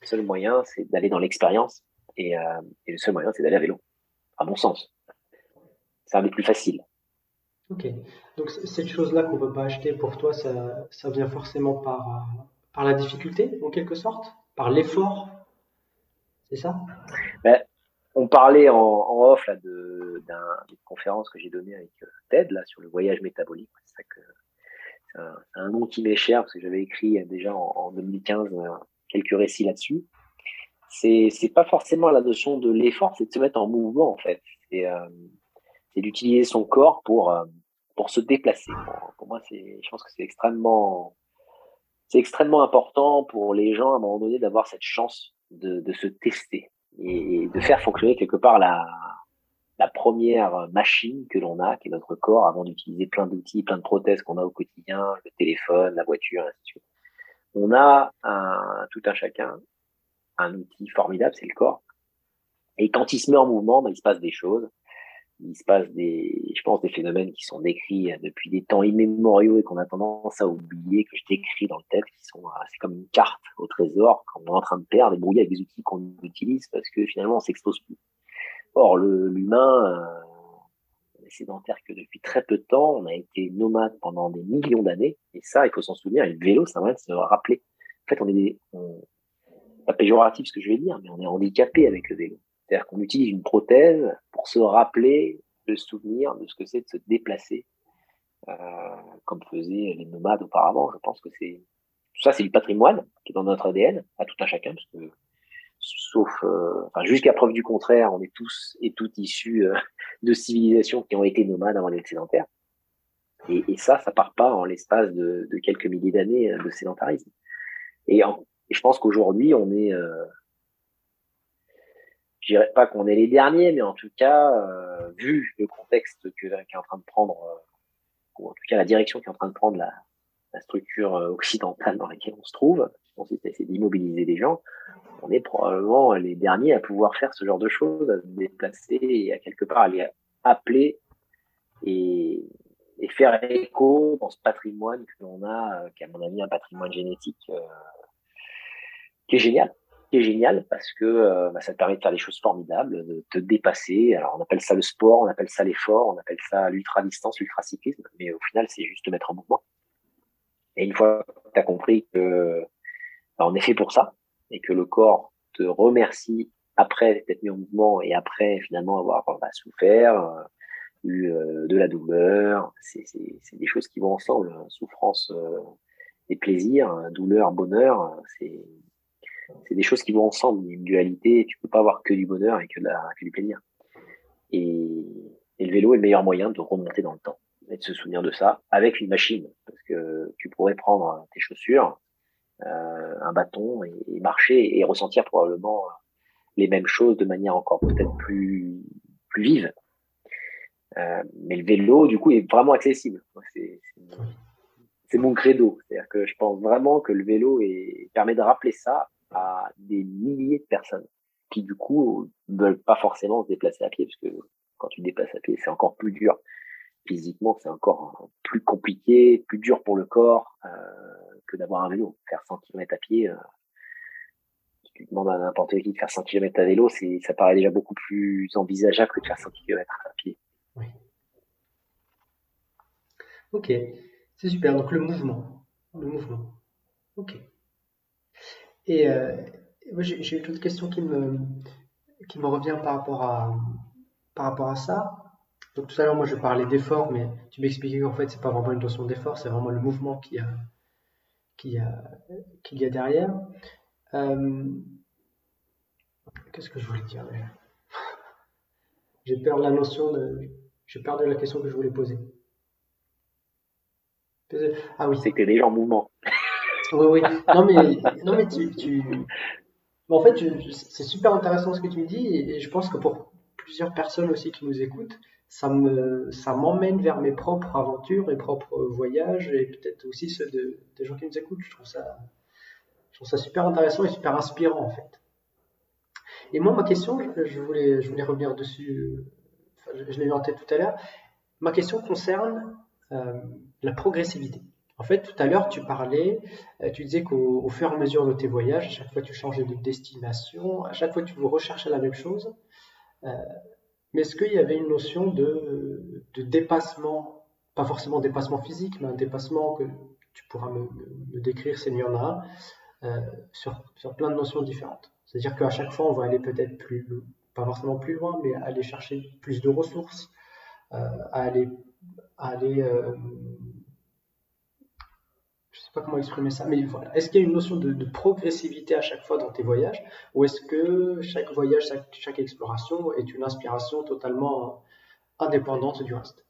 Le seul moyen, c'est d'aller dans l'expérience et, euh, et le seul moyen, c'est d'aller à vélo, à mon sens c'est un des plus faciles. Ok. Donc cette chose-là qu'on ne peut pas acheter pour toi, ça, ça vient forcément par, par la difficulté, en quelque sorte? Par l'effort? C'est ça? Ben, On parlait en, en off là, de, d'une conférence que j'ai donnée avec euh, Ted là, sur le voyage métabolique. C'est, ça que, c'est, un, un, nom qui m'est cher parce que j'avais écrit déjà en, en 2015 euh, quelques récits là-dessus. C'est, c'est pas forcément la notion de l'effort, c'est de se mettre en mouvement en fait. C'est, euh, c'est d'utiliser son corps pour euh, pour se déplacer. Pour, moi, je pense que c'est extrêmement extrêmement important pour les gens à un moment donné d'avoir cette chance de, se tester et, et, de faire fonctionner quelque part la la première machine que l'on a, qui est notre corps, avant d'utiliser plein d'outils, plein de prothèses qu'on a au quotidien, le téléphone, la voiture, ainsi de suite. On a tout un chacun un outil formidable, c'est le corps. Et quand il se met en mouvement, ben, il se passe des choses il se passe des, je pense, des phénomènes qui sont décrits depuis des temps immémoriaux et qu'on a tendance à oublier, que je décris dans le texte, qui sont, euh, c'est comme une carte au trésor qu'on est en train de perdre et brouiller avec des outils qu'on utilise parce que finalement on s'expose plus. Or, l'humain, euh, est sédentaire que depuis très peu de temps, on a été nomade pendant des millions d'années et ça, il faut s'en souvenir, et le vélo, ça va se rappeler. En fait, on est des, on, pas péjoratif ce que je vais dire, mais on est handicapé avec le vélo. C'est-à-dire qu'on utilise une prothèse pour se rappeler le souvenir de ce que c'est de se déplacer, euh, comme faisaient les nomades auparavant. Je pense que c'est tout ça, c'est du patrimoine qui est dans notre ADN, à tout un chacun, parce que sauf, euh, jusqu'à preuve du contraire, on est tous et toutes issus euh, de civilisations qui ont été nomades avant d'être sédentaires. Et, et, ça, ça part pas en l'espace de, quelques milliers d'années euh, de sédentarisme. Et, je pense qu'aujourd'hui, on est euh, je dirais pas qu'on est les derniers, mais en tout cas, vu le contexte qui est en train de prendre, ou en tout cas la direction qui est en train de prendre la, la structure occidentale dans laquelle on se trouve, on s'est essayé d'immobiliser les gens, on est probablement les derniers à pouvoir faire ce genre de choses, à se déplacer et à quelque part aller appeler et, faire écho dans ce patrimoine que l'on a, qui est à mon avis un patrimoine génétique qui est génial, qui est génial parce que euh, bah, ça te permet de faire des choses formidables, de te dépasser. Alors on appelle ça le sport, on appelle ça l'effort, on appelle ça l'ultra distance, l'ultra cyclisme, mais au final c'est juste te mettre en mouvement. Et une fois que tu as compris que bah, on est fait pour ça et que le corps te remercie après d'être mis en mouvement et après finalement avoir bah, souffert, euh, eu euh, de la douleur, c'est des choses qui vont ensemble. Hein. Souffrance euh, et plaisir, hein. douleur, bonheur, c'est des choses qui vont ensemble. Une dualité, tu peux pas avoir que du bonheur et que, du plaisir. Et, le vélo est le meilleur moyen de remonter dans le temps et de se souvenir de ça avec une machine. Parce que tu pourrais prendre tes chaussures, euh, un bâton et, marcher et ressentir probablement les mêmes choses de manière encore peut-être plus, vive. Euh, mais le vélo, du coup, est vraiment accessible. C'est mon credo. C'est-à-dire que je pense vraiment que le vélo permet de rappeler ça à des milliers de personnes qui, du coup, ne veulent pas forcément se déplacer à pied, parce que quand tu te déplaces à pied, c'est encore plus dur. Physiquement, c'est encore plus compliqué, plus dur pour le corps euh, que d'avoir un vélo. Faire 100 km à pied, euh, si tu demandes à n'importe qui de faire 100 km à vélo, ça paraît déjà beaucoup plus envisageable que de faire 100 km à pied. Oui. Ok, c'est super. Donc le mouvement. Le mouvement. Ok. Et euh, j'ai une autre question qui me, revient par rapport à ça. Donc tout à l'heure, moi je parlais d'effort, mais tu m'expliquais qu'en fait, c'est pas vraiment une notion d'effort, c'est vraiment le mouvement qu'il y a, qui a, qu'il y a derrière. Euh, qu'est-ce que je voulais dire J'ai peur de la notion de. J'ai peur de la question que je voulais poser. Ah oui. Que déjà en mouvement. Oui, oui. Non, mais, non, mais tu. tu... En fait, c'est super intéressant ce que tu me dis, et, je pense que pour plusieurs personnes aussi qui nous écoutent, ça me ça m'emmène vers mes propres aventures, mes propres voyages, et peut-être aussi ceux de, des gens qui nous écoutent. Je trouve ça, super intéressant et super inspirant en fait. Et moi, ma question, je voulais, je voulais revenir dessus je, l'ai eu en tête tout à l'heure. Ma question concerne euh, la progressivité. En fait, tout à l'heure, tu parlais, euh, tu disais qu'au fur et à mesure de tes voyages, à chaque fois tu changeais de destination, à chaque fois tu recherchais la même chose. Euh, mais est-ce qu'il y avait une notion de, dépassement, pas forcément dépassement physique, mais un dépassement que tu pourras me, décrire s'il y en a sur, sur plein de notions différentes. C'est-à-dire qu'à chaque fois, on va aller peut-être plus, pas forcément plus loin, mais aller chercher plus de ressources, euh, à aller, aller euh, comment exprimer ça, mais voilà. Est-ce qu'il y a une notion de, progressivité à chaque fois dans tes voyages, ou est-ce que chaque voyage, chaque, exploration est une inspiration totalement indépendante du reste?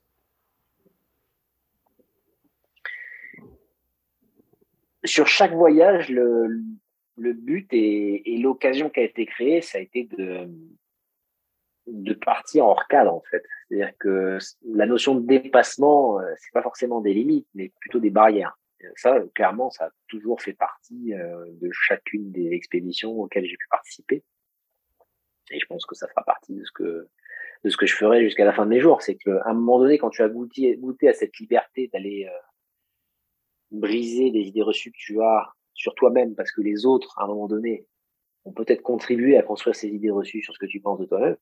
Sur chaque voyage, le, but et, et l'occasion qui a été créée, ça a été de, de partir hors cadre en fait. C'est-à-dire que la notion de dépassement, euh, c'est pas forcément des limites, mais plutôt des barrières. Ça, clairement, ça a toujours fait partie euh, de chacune des expéditions auxquelles j'ai pu participer. Et je pense que ça fera partie de ce que de ce que je ferai jusqu'à la fin de mes jours. C'est qu'à un moment donné, quand tu as goûté, goûté à cette liberté d'aller euh, briser les idées reçues que tu as sur toi-même, parce que les autres, à un moment donné, ont peut-être contribué à construire ces idées reçues sur ce que tu penses de toi-même,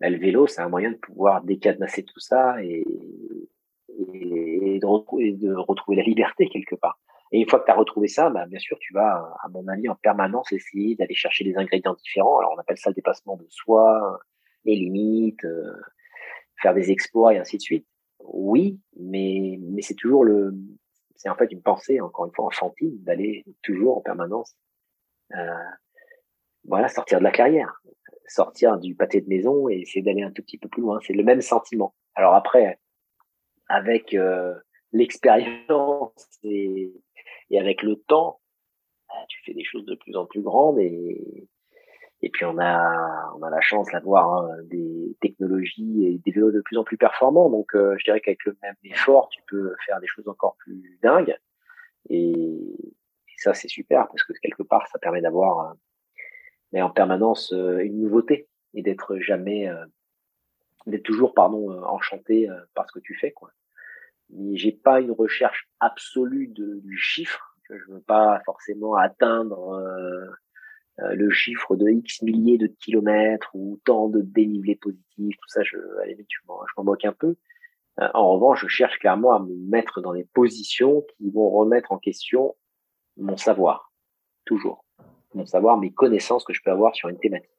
bah, le vélo, c'est un moyen de pouvoir décadenasser tout ça et, de, retrouver, de retrouver la liberté quelque part. Et une fois que tu as retrouvé ça, bah, bien sûr, tu vas, à mon avis, en permanence essayer d'aller chercher des ingrédients différents. Alors, on appelle ça le dépassement de soi, les limites, euh, faire des exploits et ainsi de suite. Oui, mais, mais c'est toujours le, c'est en fait une pensée, encore une fois, enfantine, d'aller toujours en permanence, euh, voilà, sortir de la carrière sortir du pâté de maison et essayer d'aller un tout petit peu plus loin. C'est le même sentiment. Alors après, avec euh, l'expérience et, avec le temps, bah, tu fais des choses de plus en plus grandes et, et puis on a, on a la chance d'avoir hein, des technologies et des vélos de plus en plus performants. Donc euh, je dirais qu'avec le même effort, tu peux faire des choses encore plus dingues. Et, ça, c'est super parce que quelque part, ça permet d'avoir mais en permanence euh, une nouveauté et d'être jamais, euh, d'être toujours, pardon, euh, enchanté par ce que tu fais, quoi. Mais j'ai pas une recherche absolue de, du chiffre. Je veux pas forcément atteindre euh, le chiffre de X milliers de kilomètres ou tant de dénivelé positif, tout ça, je, je m'en moque un peu. Euh, en revanche, je cherche clairement à me mettre dans des positions qui vont remettre en question mon savoir, toujours. Mon savoir, mes connaissances que je peux avoir sur une thématique.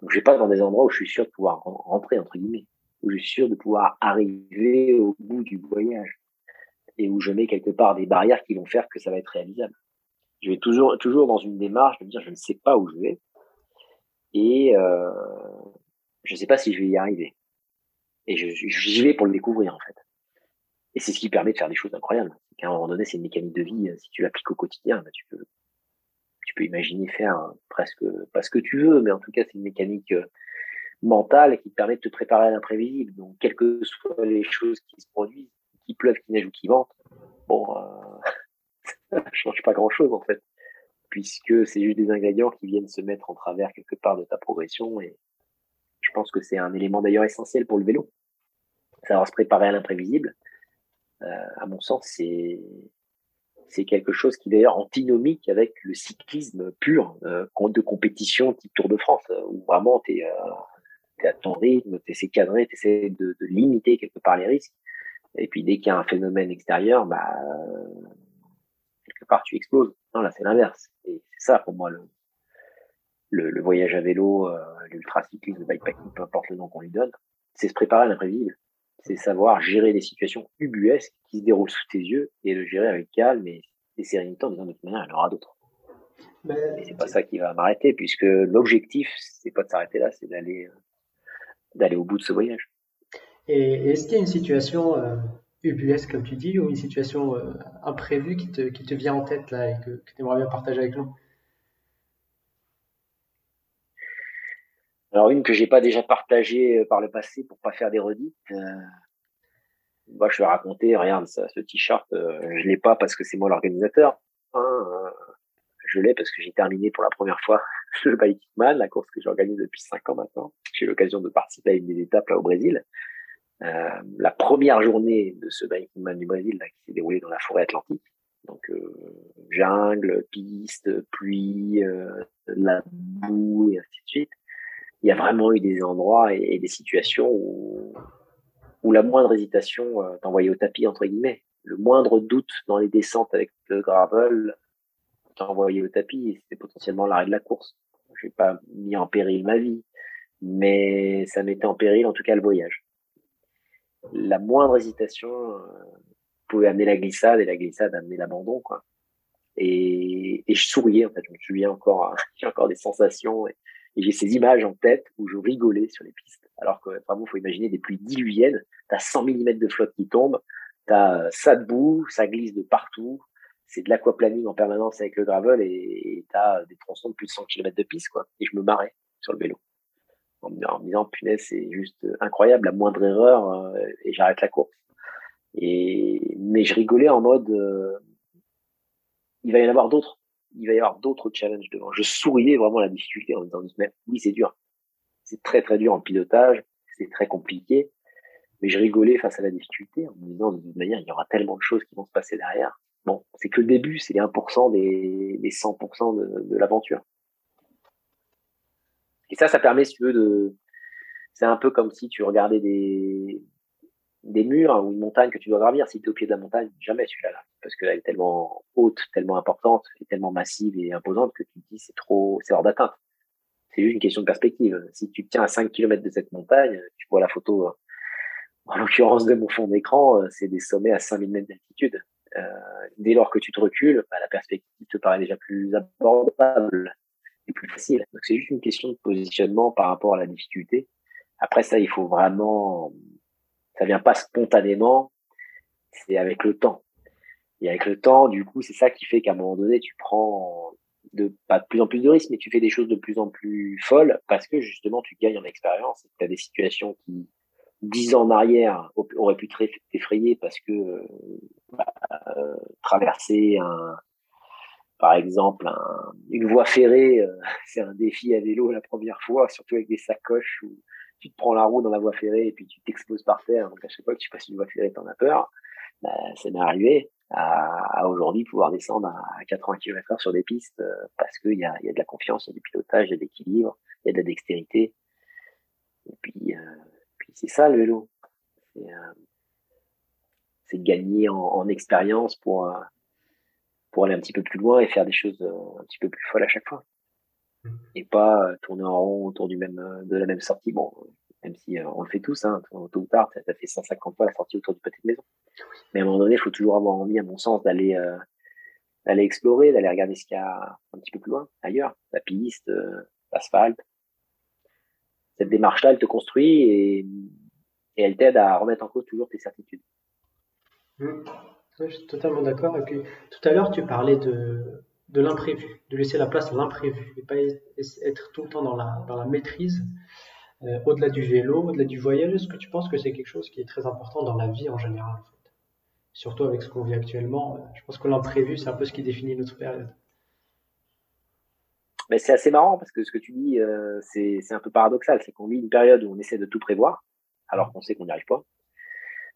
Donc, je vais pas dans des endroits où je suis sûr de pouvoir rentrer, entre guillemets, où je suis sûr de pouvoir arriver au bout du voyage et où je mets quelque part des barrières qui vont faire que ça va être réalisable je vais toujours, toujours dans une démarche de me dire je ne sais pas où je vais et euh, je ne sais pas si je vais y arriver. Et j'y vais pour le découvrir en fait. Et c'est ce qui permet de faire des choses incroyables. Qu'à un moment donné, c'est une mécanique de vie. Si tu l'appliques au quotidien, bah, tu peux, tu peux imaginer faire presque pas ce que tu veux, mais en tout cas, c'est une mécanique euh, mentale qui te permet de te préparer à l'imprévisible. Donc, quelles que soient les choses qui se produisent, qu'il pleuve, qu'il neige ou qu'il vente, bon, euh, ça change pas grand chose en fait, puisque c'est juste des ingrédients qui viennent se mettre en travers quelque part de ta progression et je pense que c'est un élément d'ailleurs essentiel pour le vélo. Savoir se préparer à l'imprévisible, euh, à mon sens, c'est c'est quelque chose qui est d'ailleurs antinomique avec le cyclisme pur euh, de compétition type Tour de France, euh, où vraiment tu es, es, à ton rythme, tu essaies cadré, tu essaies de, de, limiter quelque part les risques. Et puis dès qu'il y a un phénomène extérieur, bah, quelque part tu exploses. Non, là c'est l'inverse. Et c'est ça pour moi le, le, voyage à vélo, euh, l'ultracyclisme, le bikepacking, peu importe le nom qu'on lui donne, c'est se préparer à l'imprévisible. C'est savoir gérer des situations ubuesques qui se déroulent sous tes yeux et le gérer avec calme et, sérénité en disant de toute manière, il y en aura d'autres. Et c'est pas ça qui va m'arrêter puisque l'objectif, c'est pas de s'arrêter là, c'est d'aller euh, d'aller au bout de ce voyage. Et est-ce qu'il y a une situation euh, ubuesque, comme tu dis, ou une situation euh, imprévue qui te, qui te vient en tête là et que, que tu aimerais bien partager avec nous? Alors une que j'ai pas déjà partagée euh, par le passé pour pas faire des redites. Euh, moi, je vais raconter. Regarde, ça, ce t-shirt, euh, je l'ai pas parce que c'est moi l'organisateur. Hein, je l'ai parce que j'ai terminé pour la première fois le Bikeman, la course que j'organise depuis cinq ans maintenant. J'ai eu l'occasion de participer à une des étapes là au Brésil. Euh, la première journée de ce Bikeman du Brésil qui s'est déroulée dans la forêt atlantique. Donc euh, jungle, piste, pluie, euh, la boue et ainsi de suite. Il y a vraiment eu des endroits et, des situations où, où la moindre hésitation t'envoyait au tapis entre guillemets. Le moindre doute dans les descentes avec le gravel t'envoyait au tapis c'était potentiellement l'arrêt de la course. Je n'ai pas mis en péril ma vie, mais ça mettait en péril en tout cas le voyage. La moindre hésitation euh, pouvait amener la glissade et la glissade amener l'abandon et, je souriais en fait. Je me souviens encore j'ai encore des sensations et, j'ai ces images en tête où je rigolais sur les pistes. Alors que vraiment faut imaginer des pluies diluviennes. T'as 100 mm de flotte qui tombe t'as euh, ça debout ça glisse de partout c'est de l'aquaplaning en permanence avec le gravel et t'as des tronçons de plus de 100 km de piste quoi. Et je me marrais sur le vélo. En, me disant punaise c'est juste incroyable la moindre erreur euh, et j'arrête la course. Et mais je rigolais en mode euh, il va y en avoir d'autres. Il va y avoir d'autres challenges devant. Je souriais vraiment la difficulté en me disant oui c'est dur. C'est très très dur en pilotage c'est très compliqué. Mais je rigolais face à la difficulté en me disant de toute manière il y aura tellement de choses qui vont se passer derrière bon c'est que le début c'est les 1% des, des 100% de, l'aventure et ça, ça permet, si tu veux, de. C'est un peu comme si tu regardais des, murs ou une montagne que tu dois gravir. Si tu es au pied de la montagne, jamais celui-là, là, parce qu'elle est tellement haute, tellement importante, et tellement massive et imposante que tu te dis c'est trop, c'est hors d'atteinte. C'est juste une question de perspective. Si tu tiens à 5 km de cette montagne, tu vois la photo, en l'occurrence de mon fond d'écran, euh, c'est des sommets à 5000 mètres d'altitude. Euh, dès lors que tu te recules, bah, la perspective te paraît déjà plus abordable plus facile. Donc c'est juste une question de positionnement par rapport à la difficulté. Après ça, il faut vraiment, ça vient pas spontanément, c'est avec le temps. Et avec le temps, du coup, c'est ça qui fait qu'à un moment donné, tu prends de pas de plus en plus de risques, mais tu fais des choses de plus en plus folles parce que justement, tu gagnes en expérience. Tu as des situations qui, dix ans en arrière, auraient pu t'effrayer parce que bah, euh, traverser un, par exemple, une voie ferrée, euh, c'est un défi à vélo la première fois, surtout avec des sacoches où tu te prends la roue dans la voie ferrée et puis tu t'exploses par terre. Donc à chaque fois que tu passes une voie ferrée, t'en as peur. Bah, ça m'est arrivé. à, aujourd'hui pouvoir descendre à 80 km/h sur des pistes parce qu'il y a, y a de la confiance, il y a du pilotage, il y a de l'équilibre, il y a de la dextérité. Et puis c'est ça le vélo. C'est gagner en, en expérience pour, pour aller un petit peu plus loin et faire des choses un petit peu plus folles à chaque fois. Mmh. Et pas tourner en rond autour du même, de la même sortie. Bon, même si euh, on le fait tous, hein, tôt ou tard, ça fait 150 fois la sortie autour du pâté de maison. Mais à un moment donné, il faut toujours avoir envie, à mon sens, d'aller euh, d'aller explorer, d'aller regarder ce qu'il y a un petit peu plus loin, ailleurs, la piste, euh, l'asphalte. Cette démarche-là, elle te construit et, elle t'aide à remettre en cause toujours tes certitudes. Mmh. je suis totalement d'accord. Et puis, tout à l'heure, tu parlais de, de l'imprévu, de laisser la place à l'imprévu et pas être tout le temps dans la, dans la maîtrise. Euh, au-delà du vélo, au-delà du voyage, est-ce que tu penses que c'est quelque chose qui est très important dans la vie en général en fait? Surtout avec ce qu'on vit actuellement, euh, je pense que l'imprévu, c'est un peu ce qui définit notre période. Mais c'est assez marrant parce que ce que tu dis, euh, c'est un peu paradoxal. C'est qu'on vit une période où on essaie de tout prévoir, alors qu'on sait qu'on n'y arrive pas.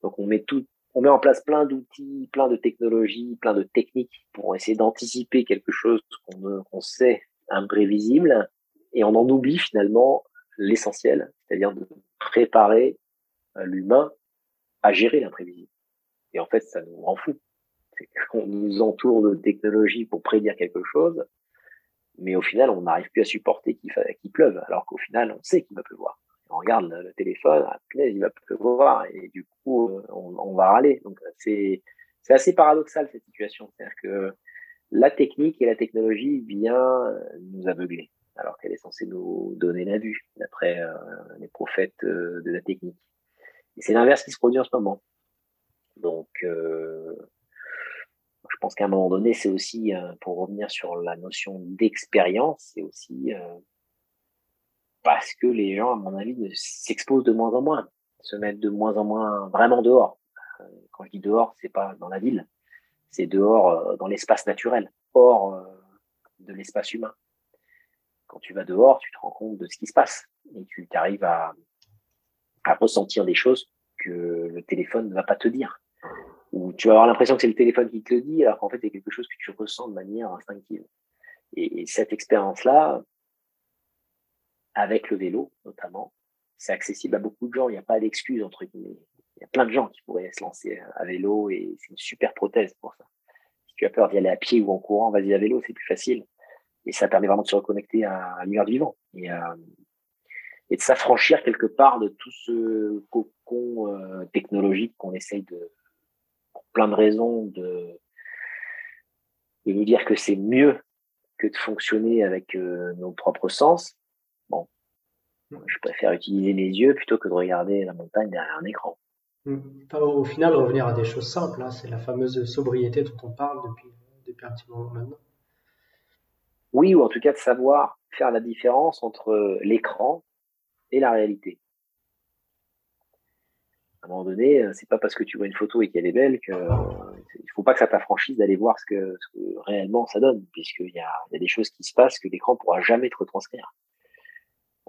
Donc on met tout, on met en place plein d'outils, plein de technologies, plein de techniques pour essayer d'anticiper quelque chose qu'on sait imprévisible, et on en oublie finalement l'essentiel, c'est-à-dire de préparer euh, l'humain à gérer l'imprévisible. Et en fait, ça nous rend fou. On nous entoure de technologies pour prédire quelque chose, mais au final, on n'arrive plus à supporter qu'il pleuve, alors qu'au final, on sait qu'il va pleuvoir. On regarde le téléphone, ah, il va pleuvoir, et du coup, euh, on, va râler. Donc, c'est assez paradoxal cette situation. C'est-à-dire que la technique et la technologie vient nous aveugler alors qu'elle est censée nous donner la vue, d'après euh, les prophètes euh, de la technique. Et c'est l'inverse qui se produit en ce moment. Donc, euh, je pense qu'à un moment donné, c'est aussi, pour revenir sur la notion d'expérience, c'est aussi parce que les gens, à mon avis, s'exposent de moins en moins, se mettent de moins en moins vraiment dehors. Quand je dis dehors, c'est pas dans la ville, c'est dehors dans l'espace naturel, hors de l'espace humain quand tu vas dehors, tu te rends compte de ce qui se passe et tu arrives à, ressentir des choses que le téléphone ne va pas te dire. Ou tu vas avoir l'impression que c'est le téléphone qui te le dit, alors qu'en fait, c'est quelque chose que tu ressens de manière instinctive. Et, cette expérience-là, avec le vélo notamment, c'est accessible à beaucoup de gens. Il n'y a pas d'excuse entre guillemets. Il y a plein de gens qui pourraient se lancer à vélo et c'est une super prothèse pour ça. Si tu as peur d'y aller à pied ou en courant, vas-y à vélo, c'est plus facile et ça permet vraiment de se reconnecter à, l'univers vivant et, de s'affranchir quelque part de tout ce cocon euh, technologique qu'on essaye de, plein de raisons, de, de nous dire que c'est mieux que de fonctionner avec euh, nos propres sens. Bon, je préfère utiliser mes yeux plutôt que de regarder la montagne derrière un écran. Mmh. au final, revenir à des choses simples, hein, c'est la fameuse sobriété dont on parle depuis, depuis un petit moment maintenant. Oui, ou en tout cas de savoir faire la différence entre l'écran et la réalité. À un moment donné, euh, c'est pas parce que tu vois une photo et qu'elle est belle que il faut pas que ça t'affranchisse d'aller voir ce que, réellement ça donne, puisqu'il y a, y a des choses qui se passent que l'écran pourra jamais te retranscrire.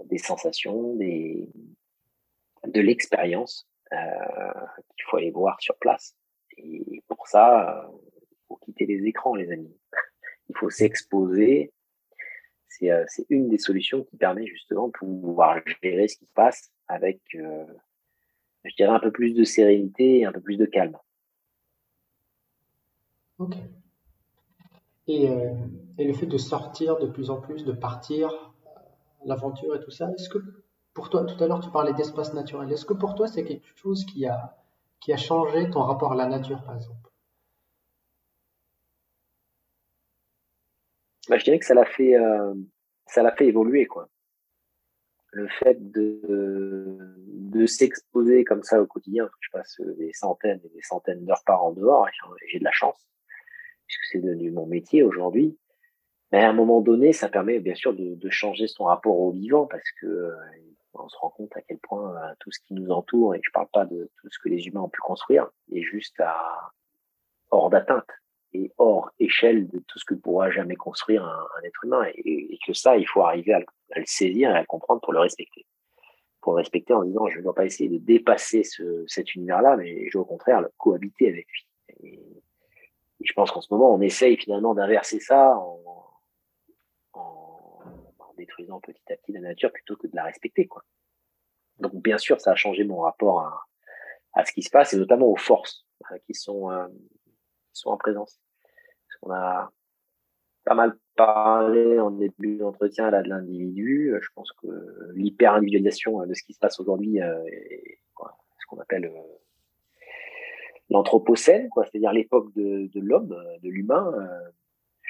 Des sensations, de l'expérience euh, qu'il faut aller voir sur place. Et pour ça, il euh, faut quitter les écrans, les amis. Il faut s'exposer euh, c'est une des solutions qui permet justement de pouvoir gérer ce qui se passe avec, euh, je dirais, un peu plus de sérénité et un peu plus de calme. Ok. Et, euh, et le fait de sortir de plus en plus, de partir, l'aventure et tout ça, est-ce que pour toi, tout à l'heure tu parlais d'espace naturel, est-ce que pour toi c'est quelque chose qui a, qui a changé ton rapport à la nature par exemple? Bah, je dirais que ça l'a fait, euh, ça l'a fait évoluer, quoi. Le fait de, s'exposer comme ça au quotidien, je passe des centaines et des centaines d'heures par an dehors, et j'ai de la chance, puisque c'est devenu mon métier aujourd'hui. Mais à un moment donné, ça permet bien sûr de, changer son rapport au vivant, parce que euh, on se rend compte à quel point euh, tout ce qui nous entoure, et je parle pas de tout ce que les humains ont pu construire, est juste hors d'atteinte et hors échelle de tout ce que pourra jamais construire un, être humain. Et, que ça, il faut arriver à, le saisir et à le comprendre pour le respecter. Pour le respecter en disant, je ne dois pas essayer de dépasser ce, cet univers-là, mais je au contraire le cohabiter avec lui. Et, je pense qu'en ce moment, on essaye finalement d'inverser ça en, détruisant petit à petit la nature plutôt que de la respecter. Donc bien sûr, ça a changé mon rapport à, à ce qui se passe et notamment aux forces euh, qui sont euh, qui sont en présence. Parce qu'on a pas mal parlé en début d'entretien là de l'individu. Je pense que l'hyper individualisation de ce qui se passe aujourd'hui est ce qu'on appelle l'anthropocène, quoi, c'est-à-dire l'époque de, de l'homme, de l'humain.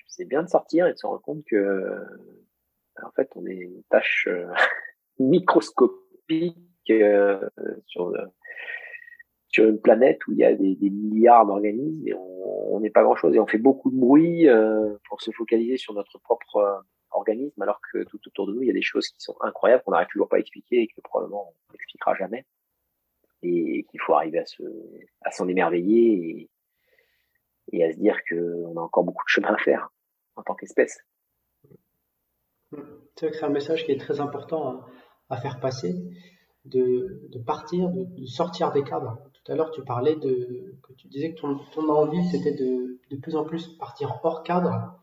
c'est bien de sortir et de se rendre compte que en fait, on est une tâche microscopique sur sur une planète où il y a des, milliards d'organismes et on n'est pas grand-chose. Et on fait beaucoup de bruit euh, pour se focaliser sur notre propre euh, organisme, alors que tout autour de nous, il y a des choses qui sont incroyables qu'on n'arrive toujours pas à expliquer et que probablement on n'expliquera jamais. Et qu'il faut arriver à se, à s'en émerveiller et, à se dire qu'on a encore beaucoup de chemin à faire en tant qu'espèce. C'est un message qui est très important à, faire passer, de partir, de, sortir des cadres. Tout à l'heure, tu parlais de, que tu disais que ton, ton envie, c'était de, de plus en plus partir hors cadre.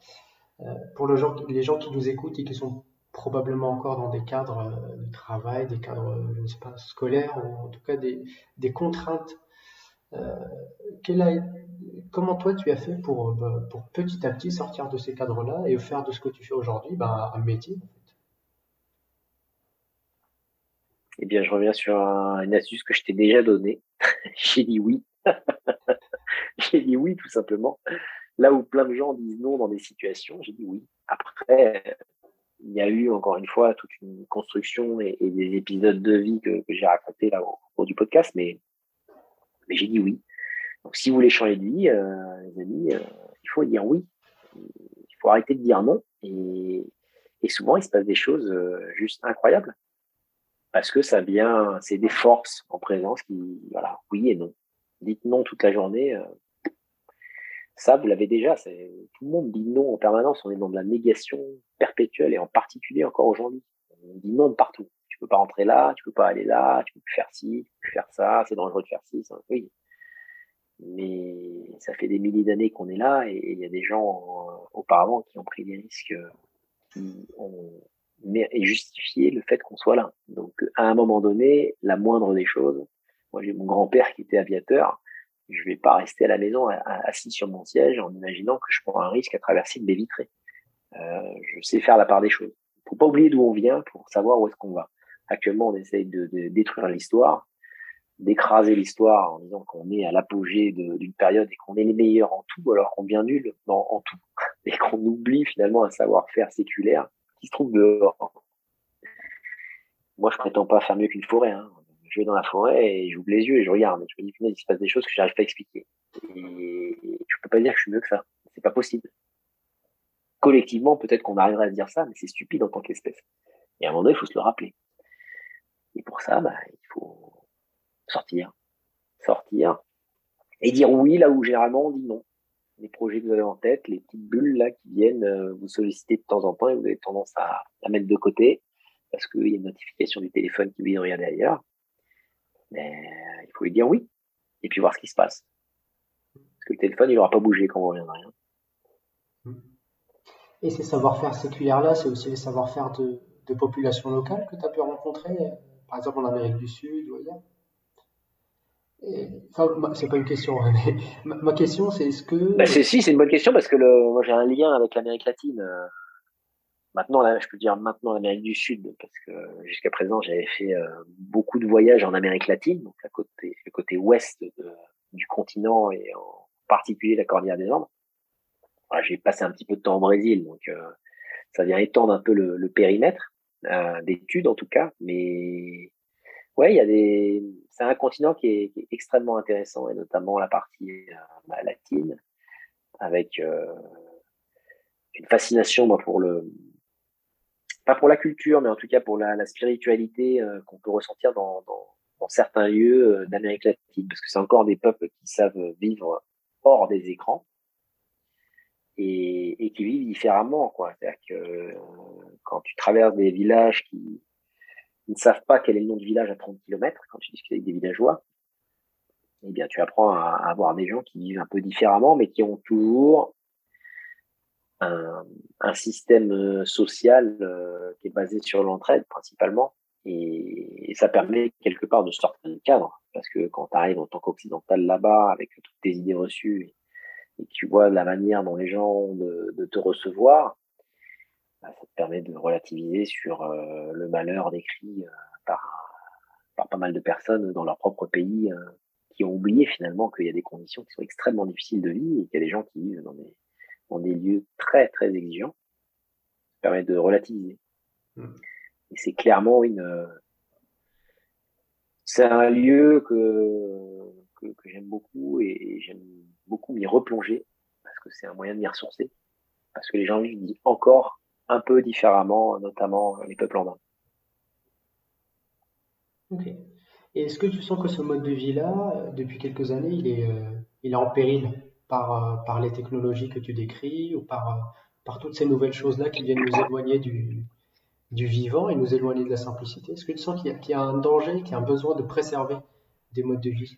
Euh, pour les gens qui nous écoutent et qui sont probablement encore dans des cadres euh, de travail, des cadres, je ne sais pas, scolaires, ou en tout cas des, contraintes. Euh, comment toi tu as fait pour, bah, pour petit à petit sortir de ces cadres-là et faire de ce que tu fais aujourd'hui bah, un métier Eh bien, je reviens sur une astuce que je t'ai déjà donnée. J'ai dit oui. j'ai dit oui, tout simplement. Là où plein de gens disent non dans des situations, j'ai dit oui. Après, il y a eu encore une fois toute une construction et, des épisodes de vie que, j'ai racontés là au cours du podcast, mais, j'ai dit oui. Donc, si vous voulez changer de vie, euh, les amis, euh, il faut dire oui. Il faut arrêter de dire non. Et, et souvent, il se passe des choses euh, juste incroyables parce que ça vient, c'est des forces en présence qui, voilà, oui et non. Dites non toute la journée. Euh, ça, vous l'avez déjà. Tout le monde dit non en permanence. On est dans de la négation perpétuelle et en particulier encore aujourd'hui. On dit non de partout. Tu peux pas rentrer là, tu peux pas aller là, tu peux plus faire ci, tu peux plus faire ça, c'est dangereux de faire ci. Ça, oui. Mais ça fait des milliers d'années qu'on est là et il y a des gens euh, auparavant qui ont pris des risques, qui ont et justifier le fait qu'on soit là. Donc, à un moment donné, la moindre des choses, moi j'ai mon grand-père qui était aviateur, je vais pas rester à la maison assis sur mon siège en imaginant que je prends un risque à traverser une baie vitrée. Euh, je sais faire la part des choses. Faut pas oublier d'où on vient pour savoir où est-ce qu'on va. Actuellement, on essaye de, détruire l'histoire, d'écraser l'histoire en disant qu'on est à l'apogée d'une période et qu'on est les meilleurs en tout, alors qu'on vient nul en tout, et qu'on oublie finalement un savoir-faire séculaire qui se trouve dehors. Moi, je prétends pas faire mieux qu'une forêt. Hein. Je vais dans la forêt et j'ouvre les yeux et je regarde. je me dis, il se passe des choses que j'arrive pas à expliquer. Et je peux pas dire que je suis mieux que ça. C'est pas possible. Collectivement, peut-être qu'on arriverait à se dire ça, mais c'est stupide en tant qu'espèce. Et à un moment donné, il faut se le rappeler. Et pour ça, bah, il faut sortir. Sortir. Et dire oui là où généralement on dit non les projets que vous avez en tête, les petites bulles là qui viennent euh, vous solliciter de temps en temps et vous avez tendance à la mettre de côté parce qu'il y a une notification du téléphone qui vient de regarder ailleurs. Mais il faut lui dire oui et puis voir ce qui se passe. Parce que le téléphone, il n'aura pas bougé quand vous reviendrez. Hein. Et ces savoir-faire séculaires-là, c'est aussi les savoir-faire de, de populations locales que tu as pu rencontrer, euh, par exemple en Amérique du Sud ou ailleurs? C'est pas une question, hein, mais ma, question, c'est est-ce que. Bah, c'est si, c'est une bonne question parce que le, moi j'ai un lien avec l'Amérique latine. Euh. Maintenant, là, je peux dire maintenant l'Amérique du Sud parce que jusqu'à présent j'avais fait euh, beaucoup de voyages en Amérique latine, donc la côté, le côté ouest du continent et en particulier la Cordillère des Andes. j'ai passé un petit peu de temps au Brésil, donc euh, ça vient étendre un peu le, le périmètre d'études en tout cas, mais ouais, il y a des, c'est un continent qui est, extrêmement intéressant et notamment la partie euh, bah, latine avec euh, une fascination moi, pour le, pas pour la culture, mais en tout cas pour la, spiritualité euh, qu'on peut ressentir dans, certains lieux d'Amérique latine, parce que c'est encore des peuples qui savent vivre hors des écrans et, et qui vivent différemment, quoi. C'est-à-dire que quand tu traverses des villages qui ne savent pas quel est le nom du village à 30 km quand tu discutes avec des villageois. eh bien, tu apprends à, avoir des gens qui vivent un peu différemment, mais qui ont toujours un, système social qui est basé sur l'entraide principalement. Et, ça permet quelque part de sortir du cadre. Parce que quand tu arrives en tant qu'occidental là-bas, avec toutes tes idées reçues, et, tu vois la manière dont les gens ont de, te recevoir, bah, ça te permet de relativiser sur le malheur décrit par par pas mal de personnes dans leur propre pays euh, qui ont oublié finalement qu'il y a des conditions qui sont extrêmement difficiles de vie et qu'il y a des gens qui vivent dans des, dans des lieux très très exigeants. Ça permet de relativiser. Hmm. Et c'est clairement une. C'est un lieu que, que, que j'aime beaucoup et j'aime beaucoup m'y replonger parce que c'est un moyen de m'y ressourcer. Parce que les gens vivent encore un peu différemment, notamment les peuples andins. Ok. Et est-ce que tu sens que ce mode de vie-là, depuis quelques années, il est, euh, il est en péril par, euh, par les technologies que tu décris ou par, euh, par toutes ces nouvelles choses-là qui viennent nous éloigner du, du vivant et nous éloigner de la simplicité? Est-ce que tu sens qu'il y, a un danger, qu'il y a un besoin de préserver des modes de vie?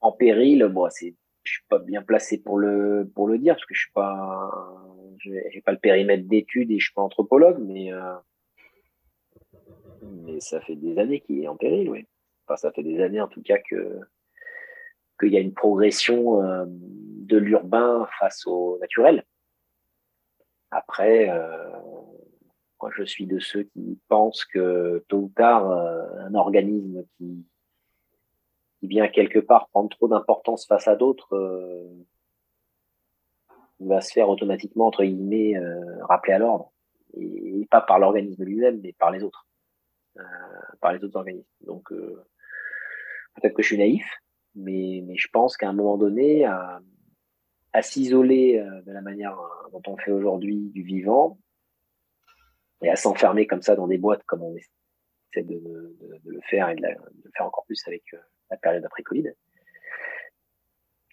En péril, moi, c'est je suis pas bien placé pour le pour le dire parce que je suis pas j'ai pas le périmètre d'études et je suis pas anthropologue mais mais ça fait des années qu'il est en péril, oui. Enfin, ça fait des années en tout cas que qu'il y a une progression euh, de l'urbain face au naturel. Après, euh, moi, je suis de ceux qui pensent que tôt ou tard, euh, un organisme qui, qui vient quelque part prendre trop d'importance face à d'autres va se faire automatiquement, entre guillemets, rappeler à l'ordre. et pas par l'organisme lui-même, mais par les autres. Euh, par les autres organismes. Donc euh, peut-être que je suis naïf, mais, je pense qu'à un moment donné, à, s'isoler euh, de la manière dont on fait aujourd'hui du vivant et à s'enfermer comme ça dans des boîtes comme on essaie de, de, le faire et de, le faire encore plus avec la période après Covid.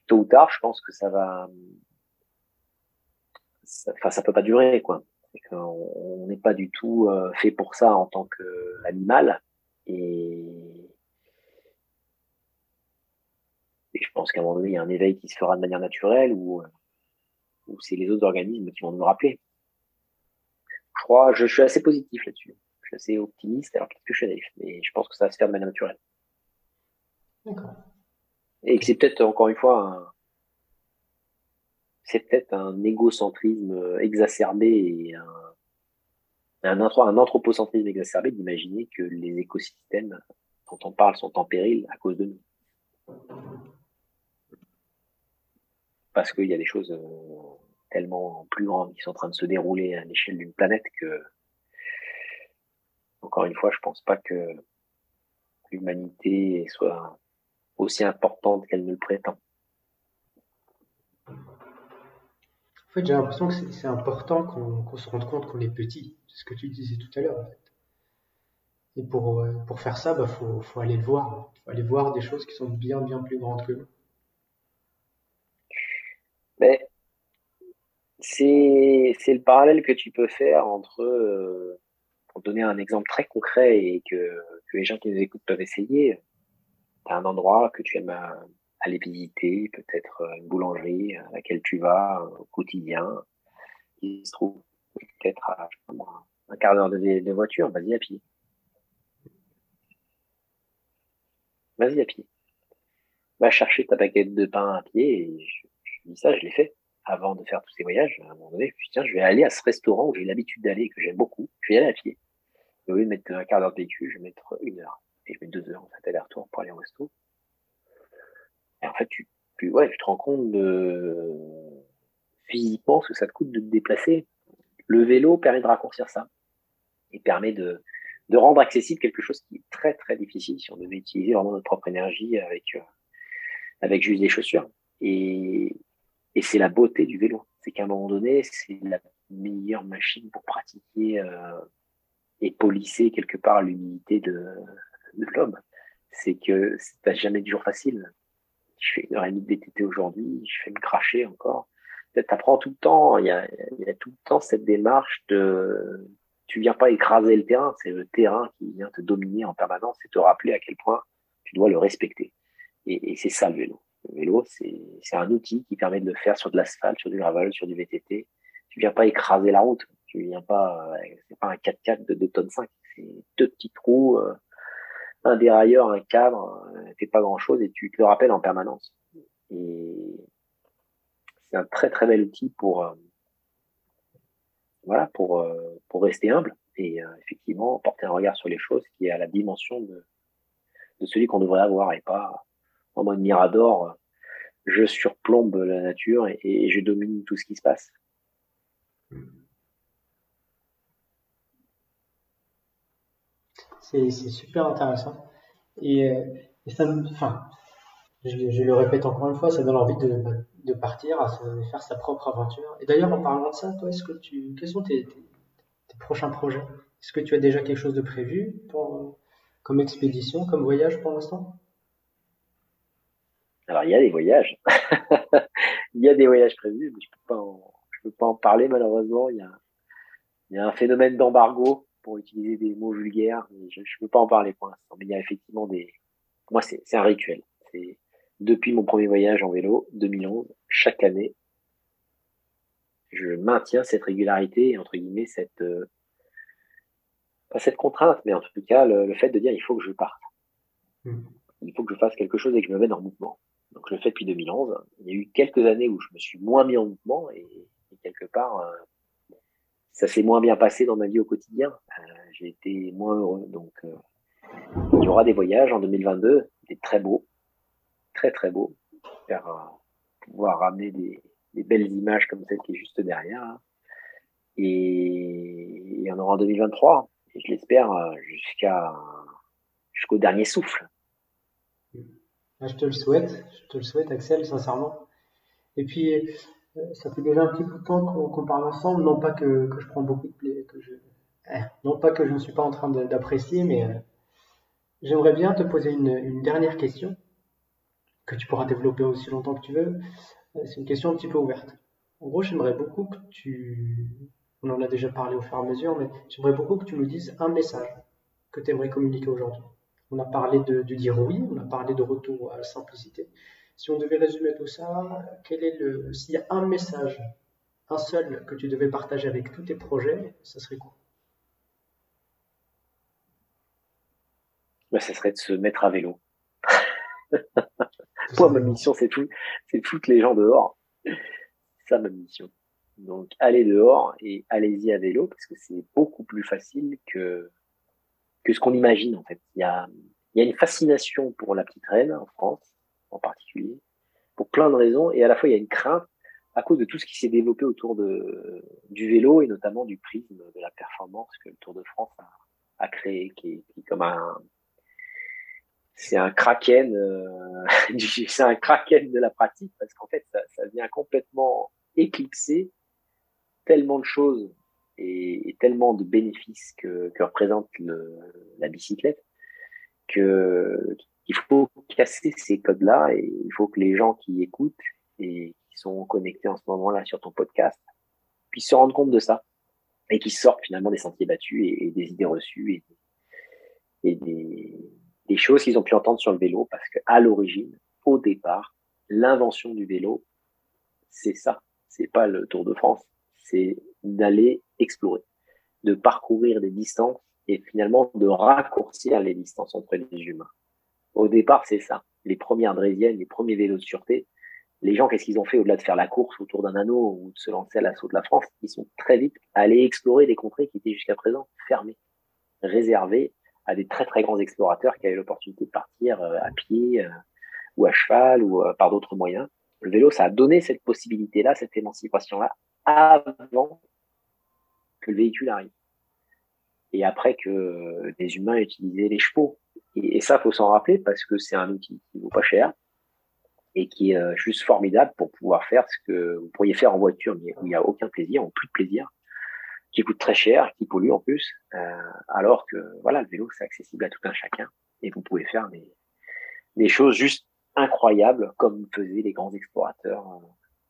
Tôt ou tard, je pense que ça va, enfin ça peut pas durer quoi on n'est pas du tout euh, fait pour ça en tant qu'animal. Et, et je pense qu'à un moment donné, il y a un éveil qui se fera de manière naturelle ou, euh, c'est les autres organismes qui vont nous le rappeler. Je crois, je, suis assez positif là-dessus. Suis assez optimiste, alors peut-être que je suis naïf, mais je pense que ça va se faire de manière naturelle. D'accord. Et que c'est peut-être, encore une fois, un, c'est peut-être un égocentrisme exacerbé et un, anthropocentrisme exacerbé d'imaginer que les écosystèmes dont on parle sont en péril à cause de nous. Parce qu'il y a des choses euh, tellement plus grandes qui sont en train de se dérouler à l'échelle d'une planète que, encore une fois, je pense pas que l'humanité soit aussi importante qu'elle ne le prétend. En fait, j'ai l'impression que c'est important qu'on se rende compte qu'on est petit. C'est ce que tu disais tout à l'heure, en fait. Et pour, euh, pour faire ça, il bah, faut, faut, aller le voir. Il faut aller voir des choses qui sont bien, bien plus grandes que nous. Mais c'est le parallèle que tu peux faire entre, euh, pour donner un exemple très concret et que, que les gens qui nous écoutent peuvent essayer, tu as un endroit que tu aimes aller visiter, peut-être euh, une boulangerie à laquelle tu vas euh, au quotidien, qui se trouve peut-être à un quart d'heure de, voiture, vas-y à pied. Vas-y à pied. Va chercher ta baguette de pain à pied et je, dis ça, je l'ai fait avant de faire tous ces voyages. À un moment donné, tiens, je vais aller à ce restaurant où j'ai l'habitude d'aller et que j'aime beaucoup. Je vais y aller à pied. au lieu de mettre un quart d'heure de véhicule, je vais mettre une heure. Et je mets deux heures en fait aller-retour pour aller au resto. Et en fait, tu, tu, ouais, tu te rends compte de physiquement ce que ça te coûte de te déplacer. Le vélo permet de raccourcir ça et permet de, de rendre accessible quelque chose qui est très très difficile si on devait utiliser vraiment notre propre énergie avec euh, avec juste des chaussures. Et, et c'est la beauté du vélo, c'est qu'à un moment donné, c'est la meilleure machine pour pratiquer euh, et polisser quelque part l'humilité de, de l'homme. C'est que c'est jamais du jour facile je fais une heure et demie de VTT aujourd'hui, je fais me cracher encore. T'apprends tout le temps, il y, a, il y a tout le temps cette démarche de, tu viens pas écraser le terrain, c'est le terrain qui vient te dominer en permanence et te rappeler à quel point tu dois le respecter. Et, c'est ça le vélo. Le vélo, c'est un outil qui permet de le faire sur de l'asphalte, sur du gravel, sur du VTT. Tu viens pas écraser la route. Tu viens pas, c'est pas un 4x4 de 2 tonnes 5. C'est deux petits trous, euh, un dérailleur, un cadre, c'est pas grand chose et tu te le rappelles en permanence. C'est un très très bel outil pour, euh, voilà, pour, euh, pour rester humble et effectivement porter un regard sur les choses qui est à la dimension de celui qu'on devrait avoir et pas en mode mirador, je surplombe la nature et, je domine tout ce qui se passe. C'est super intéressant. Et, euh, ça enfin, je, le répète encore une fois, ça donne envie de, partir, à faire sa propre aventure. Et d'ailleurs, en parlant de ça, toi, quels sont tes, prochains projets? Est-ce que tu as déjà quelque chose de prévu pour, comme expédition, comme voyage pour l'instant? Alors, il y a des voyages. il y a des voyages prévus, mais je peux pas peux pas en parler malheureusement. Il y a, il y a un phénomène d'embargo pour utiliser des mots vulgaires. je ne peux pas en parler pour l'instant. Mais il y a effectivement des. moi, c'est un rituel. C'est depuis mon premier voyage en vélo, 2011, chaque année, je maintiens cette régularité et entre guillemets cette euh, pas cette contrainte, mais en tout cas le, fait de dire il faut que je parte. Hmm. Il faut que je fasse quelque chose et que je me mette en mouvement. Donc le fais depuis 2011. Il y a eu quelques années où je me suis moins mis en mouvement et, quelque part euh, ça s'est moins bien passé dans ma vie au quotidien. Euh, j'ai été moins heureux. Donc euh, il y aura des voyages en 2022, des très beaux, très très beaux, faire pouvoir ramener des, belles images comme celle qui est juste derrière. Hein. Et il y en aura en 2023 et je l'espère jusqu'à jusqu'au dernier souffle. Ah, je te le souhaite, je te le souhaite, Axel, sincèrement. Et puis, euh, ça fait déjà un petit bout de temps qu'on parle ensemble, non pas que, je prends beaucoup de plaisir, eh, non pas que je ne suis pas en train d'apprécier, mais euh, j'aimerais bien te poser une, une, dernière question que tu pourras développer aussi longtemps que tu veux. C'est une question un petit peu ouverte. En gros, j'aimerais beaucoup que tu on en a déjà parlé au fur et à mesure, mais j'aimerais beaucoup que tu nous dises un message que tu aimerais communiquer aujourd'hui. On a parlé de, dire oui, on a parlé de retour à la simplicité. Si on devait résumer tout ça, quel est le, s'il y a un message, un seul que tu devais partager avec tous tes projets, ça serait quoi? Bah, Ça serait de se mettre à vélo. Moi, ma mission, c'est tout, c'est toutes les gens dehors. C'est ça ma mission. Donc allez dehors et allez-y à vélo parce que c'est beaucoup plus facile que que ce qu'on imagine en fait. Il y a il y a une fascination pour la petite reine en France en particulier pour plein de raisons et à la fois il y a une crainte à cause de tout ce qui s'est développé autour de du vélo et notamment du prisme de la performance que le Tour de France a, a créé qui est, qui est comme un c'est un kraken euh, c'est un kraken de la pratique parce qu'en fait ça, ça vient complètement éclipser tellement de choses et, tellement de bénéfices que, représente la bicyclette que qu'il faut casser ces codes-là et il faut que les gens qui écoutent et qui sont connectés en ce moment-là sur ton podcast puissent se rendre compte de ça et qui sortent finalement des sentiers battus et, des idées reçues et, des, des choses qu'ils ont pu entendre sur le vélo parce que à l'origine, au départ, l'invention du vélo, c'est ça. C'est pas le Tour de France, c'est d'aller explorer, de parcourir des distances et finalement de raccourcir les distances entre les humains. Au départ, c'est ça. Les premières draisiennes, les premiers vélos de sûreté, les gens, qu'est-ce qu'ils ont fait au-delà de faire la course autour d'un anneau ou de se lancer à l'assaut de la France Ils sont très vite allés explorer des contrées qui étaient jusqu'à présent fermées, réservées à des très très grands explorateurs qui avaient l'opportunité de partir euh, à pied euh, ou à cheval ou euh, par d'autres moyens. Le vélo, ça a donné cette possibilité-là, cette émancipation-là avant que le véhicule arrive. Et après que des humains utilisaient les chevaux. Et, ça, faut s'en rappeler parce que c'est un outil qui vaut pas cher et qui est euh, juste formidable pour pouvoir faire ce que vous pourriez faire en voiture, mais où il n'y a aucun plaisir, ou plus de plaisir, qui coûte très cher, qui pollue en plus, euh, alors que voilà, le vélo c'est accessible à tout un chacun et vous pouvez faire des, des choses juste incroyables comme faisaient les grands explorateurs euh,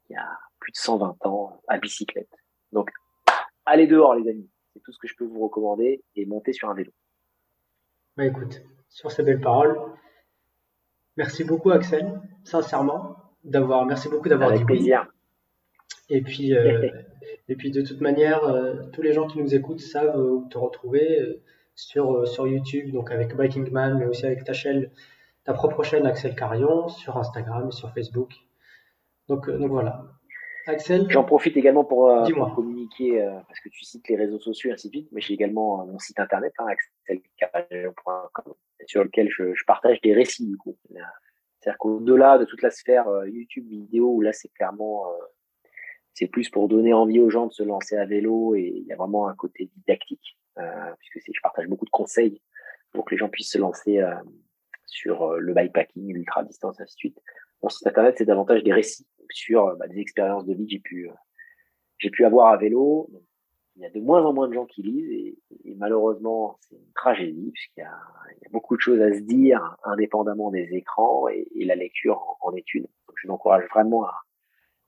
il y a plus de 120 ans à bicyclette. Donc, allez dehors, les amis. C'est tout ce que je peux vous recommander et montez sur un vélo. Bah écoute, sur ces belles paroles, Merci beaucoup Axel, sincèrement, d'avoir. Merci beaucoup d'avoir dit plaisir. Et puis, euh, et puis de toute manière, euh, tous les gens qui nous écoutent savent où te retrouver sur, sur YouTube, donc avec Biking Man, mais aussi avec ta chaîne, ta propre chaîne Axel Carion, sur Instagram et sur Facebook. Donc, donc voilà. Axel J'en profite également pour, communiquer, parce que tu cites les réseaux sociaux et ainsi de suite, mais j'ai également mon site internet, hein, sur lequel je, je, partage des récits du coup. C'est-à-dire qu'au-delà de toute la sphère YouTube vidéo, où là c'est clairement c'est plus pour donner envie aux gens de se lancer à vélo et il y a vraiment un côté didactique, euh, puisque je partage beaucoup de conseils pour que les gens puissent se lancer euh, sur euh, le bikepacking, l'ultra distance, ainsi de suite. Mon site internet, c'est davantage des récits sur bah, des expériences de vie que j'ai pu, j'ai pu avoir à vélo. il y a de moins en moins de gens qui lisent et, malheureusement, c'est une tragédie puisqu'il y a, beaucoup de choses à se dire indépendamment des écrans et, la lecture en, en je m'encourage vraiment à,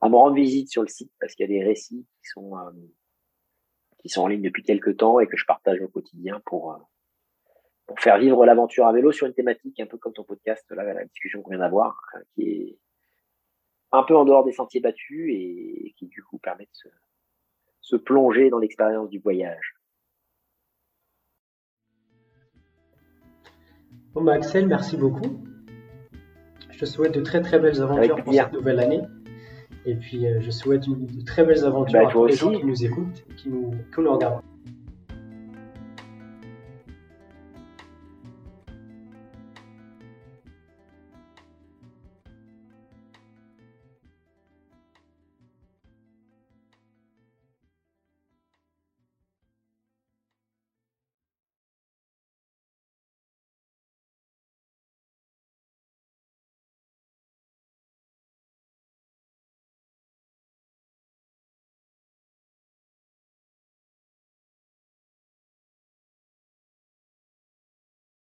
à me rendre visite sur le site parce qu'il y a des récits qui sont euh, qui sont en ligne depuis quelques temps et que je partage au quotidien pour euh, pour faire vivre l'aventure à vélo sur une thématique un peu comme ton podcast là la discussion qu'on vient d'avoir euh, qui est un peu en dehors des sentiers battus et, qui du coup permet de se, se plonger dans l'expérience du voyage. Bon bah Axel, merci beaucoup. Je te souhaite de très très belles aventures pour cette nouvelle année. Et puis, euh, je souhaite une, de très belles aventures bah, à tous les gens qui nous écoutent, qui nous, qui nous regardent.